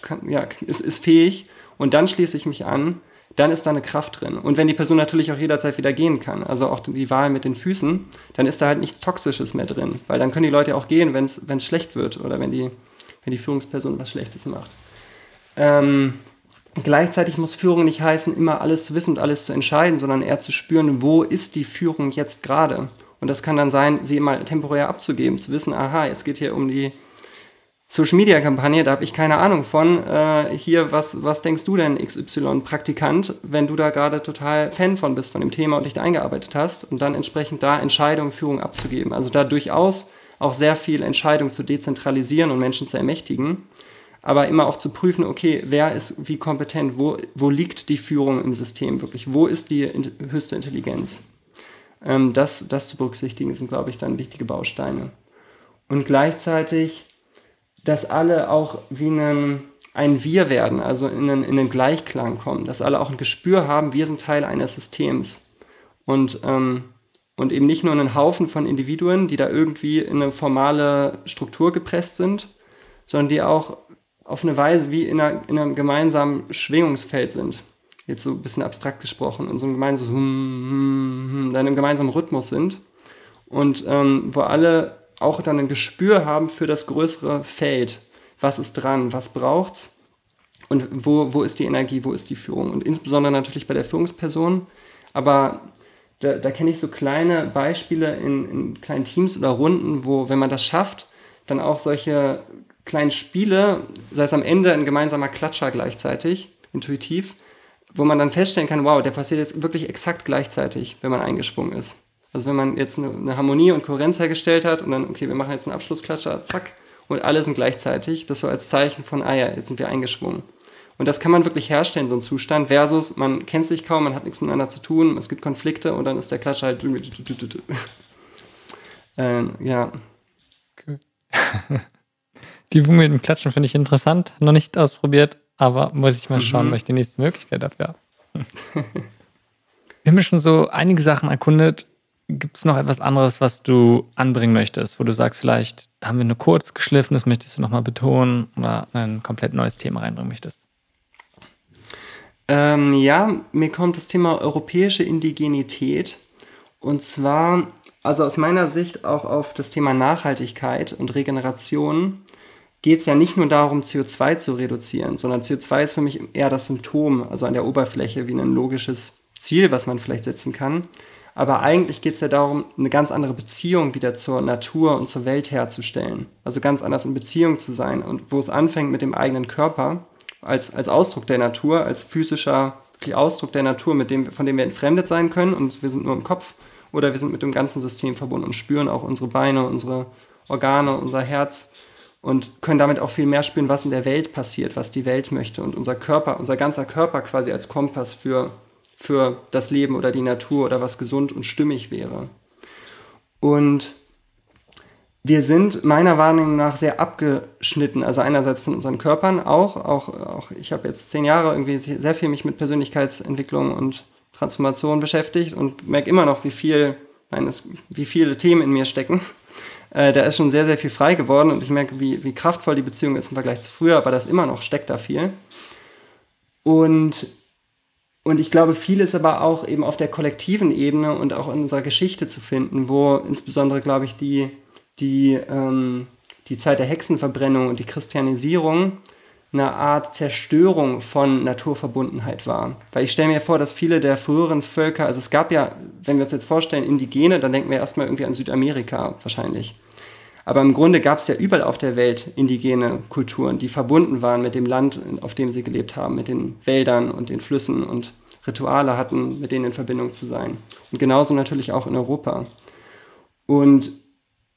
kann, ja, ist, ist fähig und dann schließe ich mich an, dann ist da eine Kraft drin. Und wenn die Person natürlich auch jederzeit wieder gehen kann, also auch die Wahl mit den Füßen, dann ist da halt nichts Toxisches mehr drin. Weil dann können die Leute auch gehen, wenn es schlecht wird oder wenn die, wenn die Führungsperson was Schlechtes macht. Ähm, gleichzeitig muss Führung nicht heißen, immer alles zu wissen und alles zu entscheiden, sondern eher zu spüren, wo ist die Führung jetzt gerade. Und das kann dann sein, sie mal temporär abzugeben, zu wissen, aha, jetzt geht hier um die Social Media Kampagne, da habe ich keine Ahnung von. Äh, hier, was, was denkst du denn, XY-Praktikant, wenn du da gerade total Fan von bist, von dem Thema und dich da eingearbeitet hast und dann entsprechend da Entscheidungen, Führung abzugeben. Also da durchaus auch sehr viel Entscheidung zu dezentralisieren und Menschen zu ermächtigen, aber immer auch zu prüfen, okay, wer ist wie kompetent, wo, wo liegt die Führung im System wirklich, wo ist die höchste Intelligenz. Ähm, das, das zu berücksichtigen sind, glaube ich, dann wichtige Bausteine. Und gleichzeitig dass alle auch wie einen, ein Wir werden, also in einen, in den Gleichklang kommen, dass alle auch ein Gespür haben, wir sind Teil eines Systems. Und, ähm, und eben nicht nur einen Haufen von Individuen, die da irgendwie in eine formale Struktur gepresst sind, sondern die auch auf eine Weise wie in, einer, in einem gemeinsamen Schwingungsfeld sind. Jetzt so ein bisschen abstrakt gesprochen, in so einem gemeinsamen, hm, hm, hm, dann im gemeinsamen Rhythmus sind. Und ähm, wo alle auch dann ein Gespür haben für das größere Feld. Was ist dran? Was braucht's? Und wo, wo ist die Energie? Wo ist die Führung? Und insbesondere natürlich bei der Führungsperson. Aber da, da kenne ich so kleine Beispiele in, in kleinen Teams oder Runden, wo, wenn man das schafft, dann auch solche kleinen Spiele, sei es am Ende ein gemeinsamer Klatscher gleichzeitig, intuitiv, wo man dann feststellen kann, wow, der passiert jetzt wirklich exakt gleichzeitig, wenn man eingeschwungen ist. Also wenn man jetzt eine, Harmonie und Kohärenz hergestellt hat und dann, okay, wir machen jetzt einen Abschlussklatscher, zack, und alle sind gleichzeitig, das so als Zeichen von, ah ja, jetzt sind wir eingeschwungen. Und das kann man wirklich herstellen, so ein Zustand, versus man kennt sich kaum, man hat nichts miteinander zu tun, es gibt Konflikte und dann ist der Klatscher halt. *laughs* äh, ja. Cool. *laughs* Die Übung mit dem Klatschen finde ich interessant, noch nicht ausprobiert, aber muss ich mal schauen, mhm. weil ich die nächste Möglichkeit dafür habe. Wir haben schon so einige Sachen erkundet, gibt es noch etwas anderes, was du anbringen möchtest, wo du sagst, vielleicht haben wir nur kurz geschliffen, das möchtest du nochmal betonen oder ein komplett neues Thema reinbringen möchtest? Ähm, ja, mir kommt das Thema europäische Indigenität und zwar, also aus meiner Sicht auch auf das Thema Nachhaltigkeit und Regeneration geht es ja nicht nur darum, CO2 zu reduzieren, sondern CO2 ist für mich eher das Symptom, also an der Oberfläche wie ein logisches Ziel, was man vielleicht setzen kann. Aber eigentlich geht es ja darum, eine ganz andere Beziehung wieder zur Natur und zur Welt herzustellen. Also ganz anders in Beziehung zu sein. Und wo es anfängt mit dem eigenen Körper, als, als Ausdruck der Natur, als physischer Ausdruck der Natur, mit dem, von dem wir entfremdet sein können und wir sind nur im Kopf oder wir sind mit dem ganzen System verbunden und spüren auch unsere Beine, unsere Organe, unser Herz und können damit auch viel mehr spüren, was in der Welt passiert, was die Welt möchte und unser Körper, unser ganzer Körper quasi als Kompass für für das Leben oder die Natur oder was gesund und stimmig wäre. Und wir sind meiner Wahrnehmung nach sehr abgeschnitten, also einerseits von unseren Körpern auch, auch, auch ich habe jetzt zehn Jahre irgendwie sehr viel mich mit Persönlichkeitsentwicklung und Transformation beschäftigt und merke immer noch, wie viel, meines, wie viele Themen in mir stecken. Äh, da ist schon sehr, sehr viel frei geworden und ich merke, wie, wie kraftvoll die Beziehung ist im Vergleich zu früher, aber das immer noch steckt da viel. Und und ich glaube, viel ist aber auch eben auf der kollektiven Ebene und auch in unserer Geschichte zu finden, wo insbesondere, glaube ich, die, die, ähm, die Zeit der Hexenverbrennung und die Christianisierung eine Art Zerstörung von Naturverbundenheit war. Weil ich stelle mir vor, dass viele der früheren Völker, also es gab ja, wenn wir uns jetzt vorstellen, Indigene, dann denken wir erstmal irgendwie an Südamerika wahrscheinlich. Aber im Grunde gab es ja überall auf der Welt indigene Kulturen, die verbunden waren mit dem Land, auf dem sie gelebt haben, mit den Wäldern und den Flüssen und Rituale hatten, mit denen in Verbindung zu sein. Und genauso natürlich auch in Europa. Und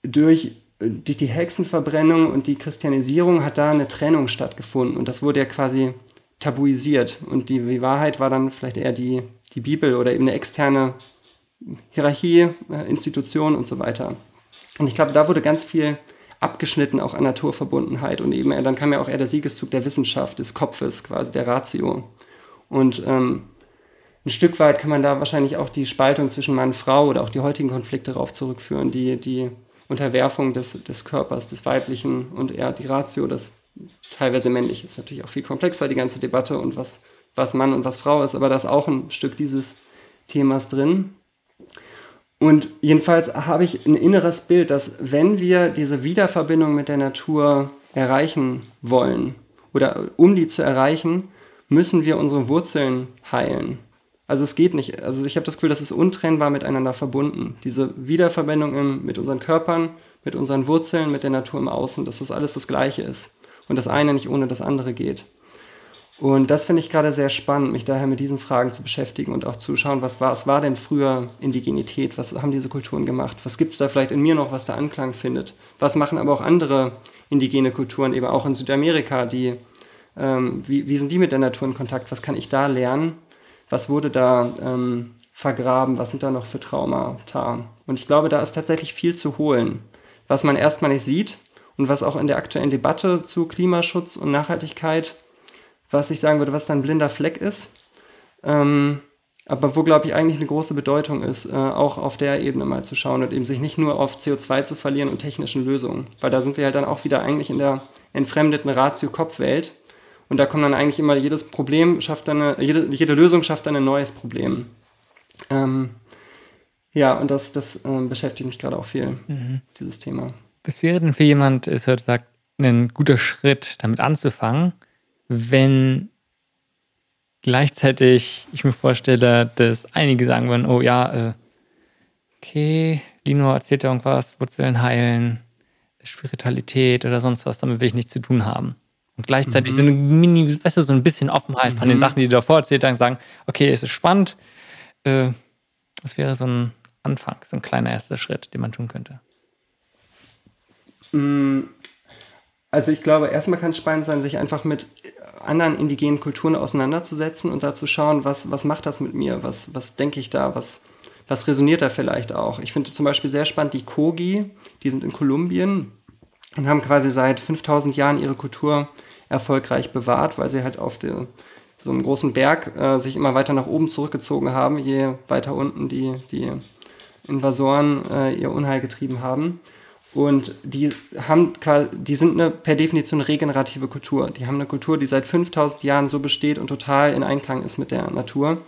durch die, die Hexenverbrennung und die Christianisierung hat da eine Trennung stattgefunden. Und das wurde ja quasi tabuisiert. Und die, die Wahrheit war dann vielleicht eher die, die Bibel oder eben eine externe Hierarchie, äh, Institution und so weiter. Und ich glaube, da wurde ganz viel abgeschnitten, auch an Naturverbundenheit. Und eben, dann kam ja auch eher der Siegeszug der Wissenschaft, des Kopfes, quasi der Ratio. Und ähm, ein Stück weit kann man da wahrscheinlich auch die Spaltung zwischen Mann und Frau oder auch die heutigen Konflikte darauf zurückführen, die, die Unterwerfung des, des Körpers, des Weiblichen und eher die Ratio, das teilweise männlich ist. Natürlich auch viel komplexer, die ganze Debatte und was, was Mann und was Frau ist, aber da ist auch ein Stück dieses Themas drin. Und jedenfalls habe ich ein inneres Bild, dass wenn wir diese Wiederverbindung mit der Natur erreichen wollen oder um die zu erreichen, müssen wir unsere Wurzeln heilen. Also es geht nicht, also ich habe das Gefühl, das ist untrennbar miteinander verbunden. Diese Wiederverbindung im, mit unseren Körpern, mit unseren Wurzeln, mit der Natur im Außen, dass das alles das Gleiche ist und das eine nicht ohne das andere geht. Und das finde ich gerade sehr spannend, mich daher mit diesen Fragen zu beschäftigen und auch zu schauen, was war, was war denn früher Indigenität, was haben diese Kulturen gemacht, was gibt es da vielleicht in mir noch, was da Anklang findet, was machen aber auch andere indigene Kulturen, eben auch in Südamerika, die, ähm, wie, wie sind die mit der Natur in Kontakt, was kann ich da lernen, was wurde da ähm, vergraben, was sind da noch für Traumata. Und ich glaube, da ist tatsächlich viel zu holen, was man erstmal nicht sieht und was auch in der aktuellen Debatte zu Klimaschutz und Nachhaltigkeit was ich sagen würde, was ein blinder Fleck ist. Ähm, aber wo, glaube ich, eigentlich eine große Bedeutung ist, äh, auch auf der Ebene mal zu schauen und eben sich nicht nur auf CO2 zu verlieren und technischen Lösungen. Weil da sind wir halt dann auch wieder eigentlich in der entfremdeten Ratio-Kopf-Welt. Und da kommt dann eigentlich immer jedes Problem, schafft eine, jede, jede Lösung schafft dann ein neues Problem. Ähm, ja, und das, das äh, beschäftigt mich gerade auch viel, mhm. dieses Thema. Was wäre denn für jemand, ist heute sagt, ein guter Schritt, damit anzufangen? wenn gleichzeitig ich mir vorstelle, dass einige sagen würden, oh ja, äh, okay, Lino erzählt ja irgendwas, Wurzeln heilen, Spiritualität oder sonst was, damit will ich nichts zu tun haben. Und gleichzeitig mhm. so eine Mini, weißt du, so ein bisschen Offenheit mhm. von den mhm. Sachen, die du davor erzählt hast, sagen, okay, es ist spannend. Äh, was wäre so ein Anfang, so ein kleiner erster Schritt, den man tun könnte? Mm, also ich glaube, erstmal kann es spannend sein, sich einfach mit anderen indigenen Kulturen auseinanderzusetzen und da zu schauen, was, was macht das mit mir, was, was denke ich da, was, was resoniert da vielleicht auch. Ich finde zum Beispiel sehr spannend die Kogi, die sind in Kolumbien und haben quasi seit 5000 Jahren ihre Kultur erfolgreich bewahrt, weil sie halt auf der, so einem großen Berg äh, sich immer weiter nach oben zurückgezogen haben, je weiter unten die, die Invasoren äh, ihr Unheil getrieben haben. Und die haben die sind eine, per Definition eine regenerative Kultur. Die haben eine Kultur, die seit 5000 Jahren so besteht und total in Einklang ist mit der Natur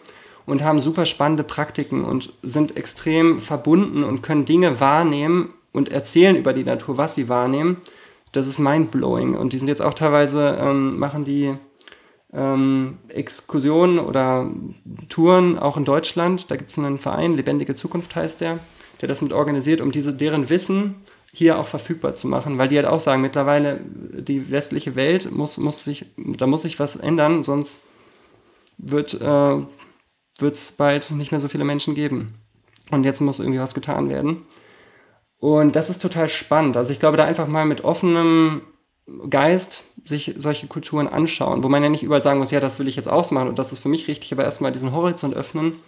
und haben super spannende Praktiken und sind extrem verbunden und können Dinge wahrnehmen und erzählen über die Natur, was sie wahrnehmen. Das ist mindblowing. Und die sind jetzt auch teilweise, ähm, machen die ähm, Exkursionen oder Touren auch in Deutschland. Da gibt es einen Verein, Lebendige Zukunft heißt der, der das mit organisiert, um diese, deren Wissen hier auch verfügbar zu machen, weil die halt auch sagen, mittlerweile die westliche Welt muss, muss sich, da muss sich was ändern, sonst wird äh, es bald nicht mehr so viele Menschen geben. Und jetzt muss irgendwie was getan werden. Und das ist total spannend. Also ich glaube, da einfach mal mit offenem Geist sich solche Kulturen anschauen, wo man ja nicht überall sagen muss, ja, das will ich jetzt auch machen und das ist für mich richtig, aber erstmal diesen Horizont öffnen,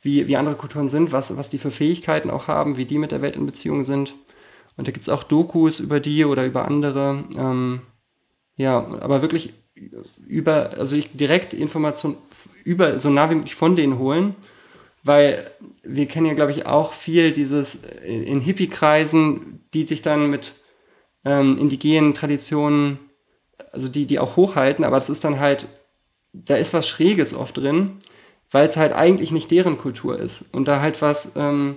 wie, wie andere Kulturen sind, was, was die für Fähigkeiten auch haben, wie die mit der Welt in Beziehung sind. Und da gibt es auch Dokus über die oder über andere. Ähm, ja, aber wirklich über, also ich direkt Informationen über, so nah wie möglich von denen holen, weil wir kennen ja, glaube ich, auch viel dieses in Hippie-Kreisen, die sich dann mit ähm, indigenen Traditionen, also die, die auch hochhalten, aber das ist dann halt, da ist was Schräges oft drin, weil es halt eigentlich nicht deren Kultur ist. Und da halt was, ähm,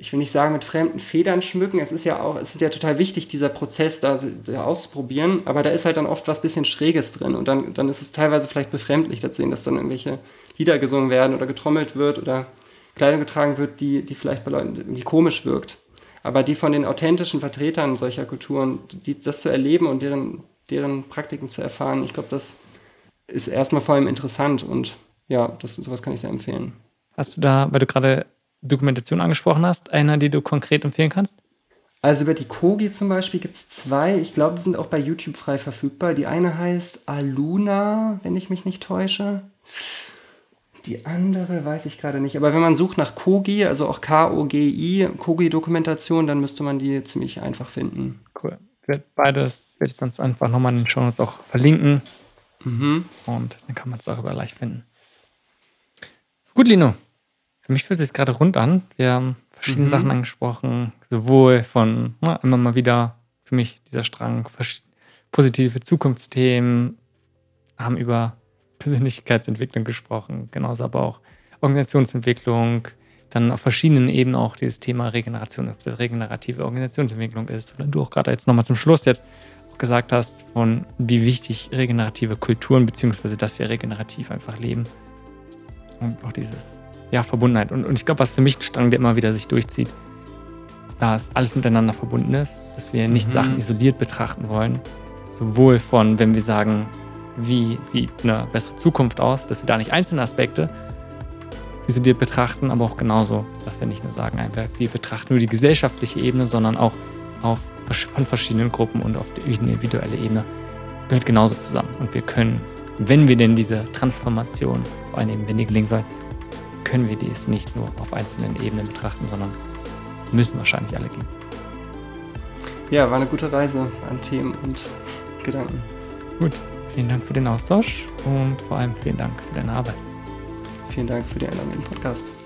ich will nicht sagen, mit fremden Federn schmücken. Es ist ja auch, es ist ja total wichtig, dieser Prozess da, da auszuprobieren, aber da ist halt dann oft was bisschen Schräges drin und dann, dann ist es teilweise vielleicht befremdlich, das sehen, dass dann irgendwelche Lieder gesungen werden oder getrommelt wird oder Kleidung getragen wird, die, die vielleicht bei Leuten irgendwie komisch wirkt. Aber die von den authentischen Vertretern solcher Kulturen, die, das zu erleben und deren, deren Praktiken zu erfahren, ich glaube, das ist erstmal vor allem interessant und ja, das, sowas kann ich sehr empfehlen. Hast du da, weil du gerade Dokumentation angesprochen hast, eine, die du konkret empfehlen kannst? Also über die Kogi zum Beispiel gibt es zwei. Ich glaube, die sind auch bei YouTube frei verfügbar. Die eine heißt Aluna, wenn ich mich nicht täusche. Die andere weiß ich gerade nicht. Aber wenn man sucht nach Kogi, also auch K-O-G-I, Kogi-Dokumentation, dann müsste man die ziemlich einfach finden. Cool. Ich werde beides, werde ich sonst einfach nochmal in den Show Notes auch verlinken. Mhm. Und dann kann man es auch über leicht finden. Gut, Lino. Für mich fühlt es sich gerade rund an. Wir haben verschiedene mhm. Sachen angesprochen, sowohl von na, immer mal wieder für mich dieser Strang, positive Zukunftsthemen, haben über Persönlichkeitsentwicklung gesprochen, genauso aber auch Organisationsentwicklung, dann auf verschiedenen Ebenen auch dieses Thema Regeneration, ob das regenerative Organisationsentwicklung ist. Oder du auch gerade jetzt nochmal zum Schluss jetzt auch gesagt hast, von wie wichtig regenerative Kulturen, beziehungsweise dass wir regenerativ einfach leben. Und auch dieses, ja, Verbundenheit. Und, und ich glaube, was für mich ein Strang, der immer wieder sich durchzieht, dass alles miteinander verbunden ist, dass wir nicht mhm. Sachen isoliert betrachten wollen. Sowohl von, wenn wir sagen, wie sieht eine bessere Zukunft aus, dass wir da nicht einzelne Aspekte isoliert betrachten, aber auch genauso, dass wir nicht nur sagen, wir betrachten nur die gesellschaftliche Ebene, sondern auch auf, von verschiedenen Gruppen und auf die individuelle Ebene gehört genauso zusammen. Und wir können, wenn wir denn diese Transformation, vor allem wenn die gelingen soll, können wir dies nicht nur auf einzelnen Ebenen betrachten, sondern müssen wahrscheinlich alle gehen. Ja, war eine gute Reise an Themen und Gedanken. Gut. Vielen Dank für den Austausch und vor allem vielen Dank für deine Arbeit. Vielen Dank für die Einladung in den Podcast.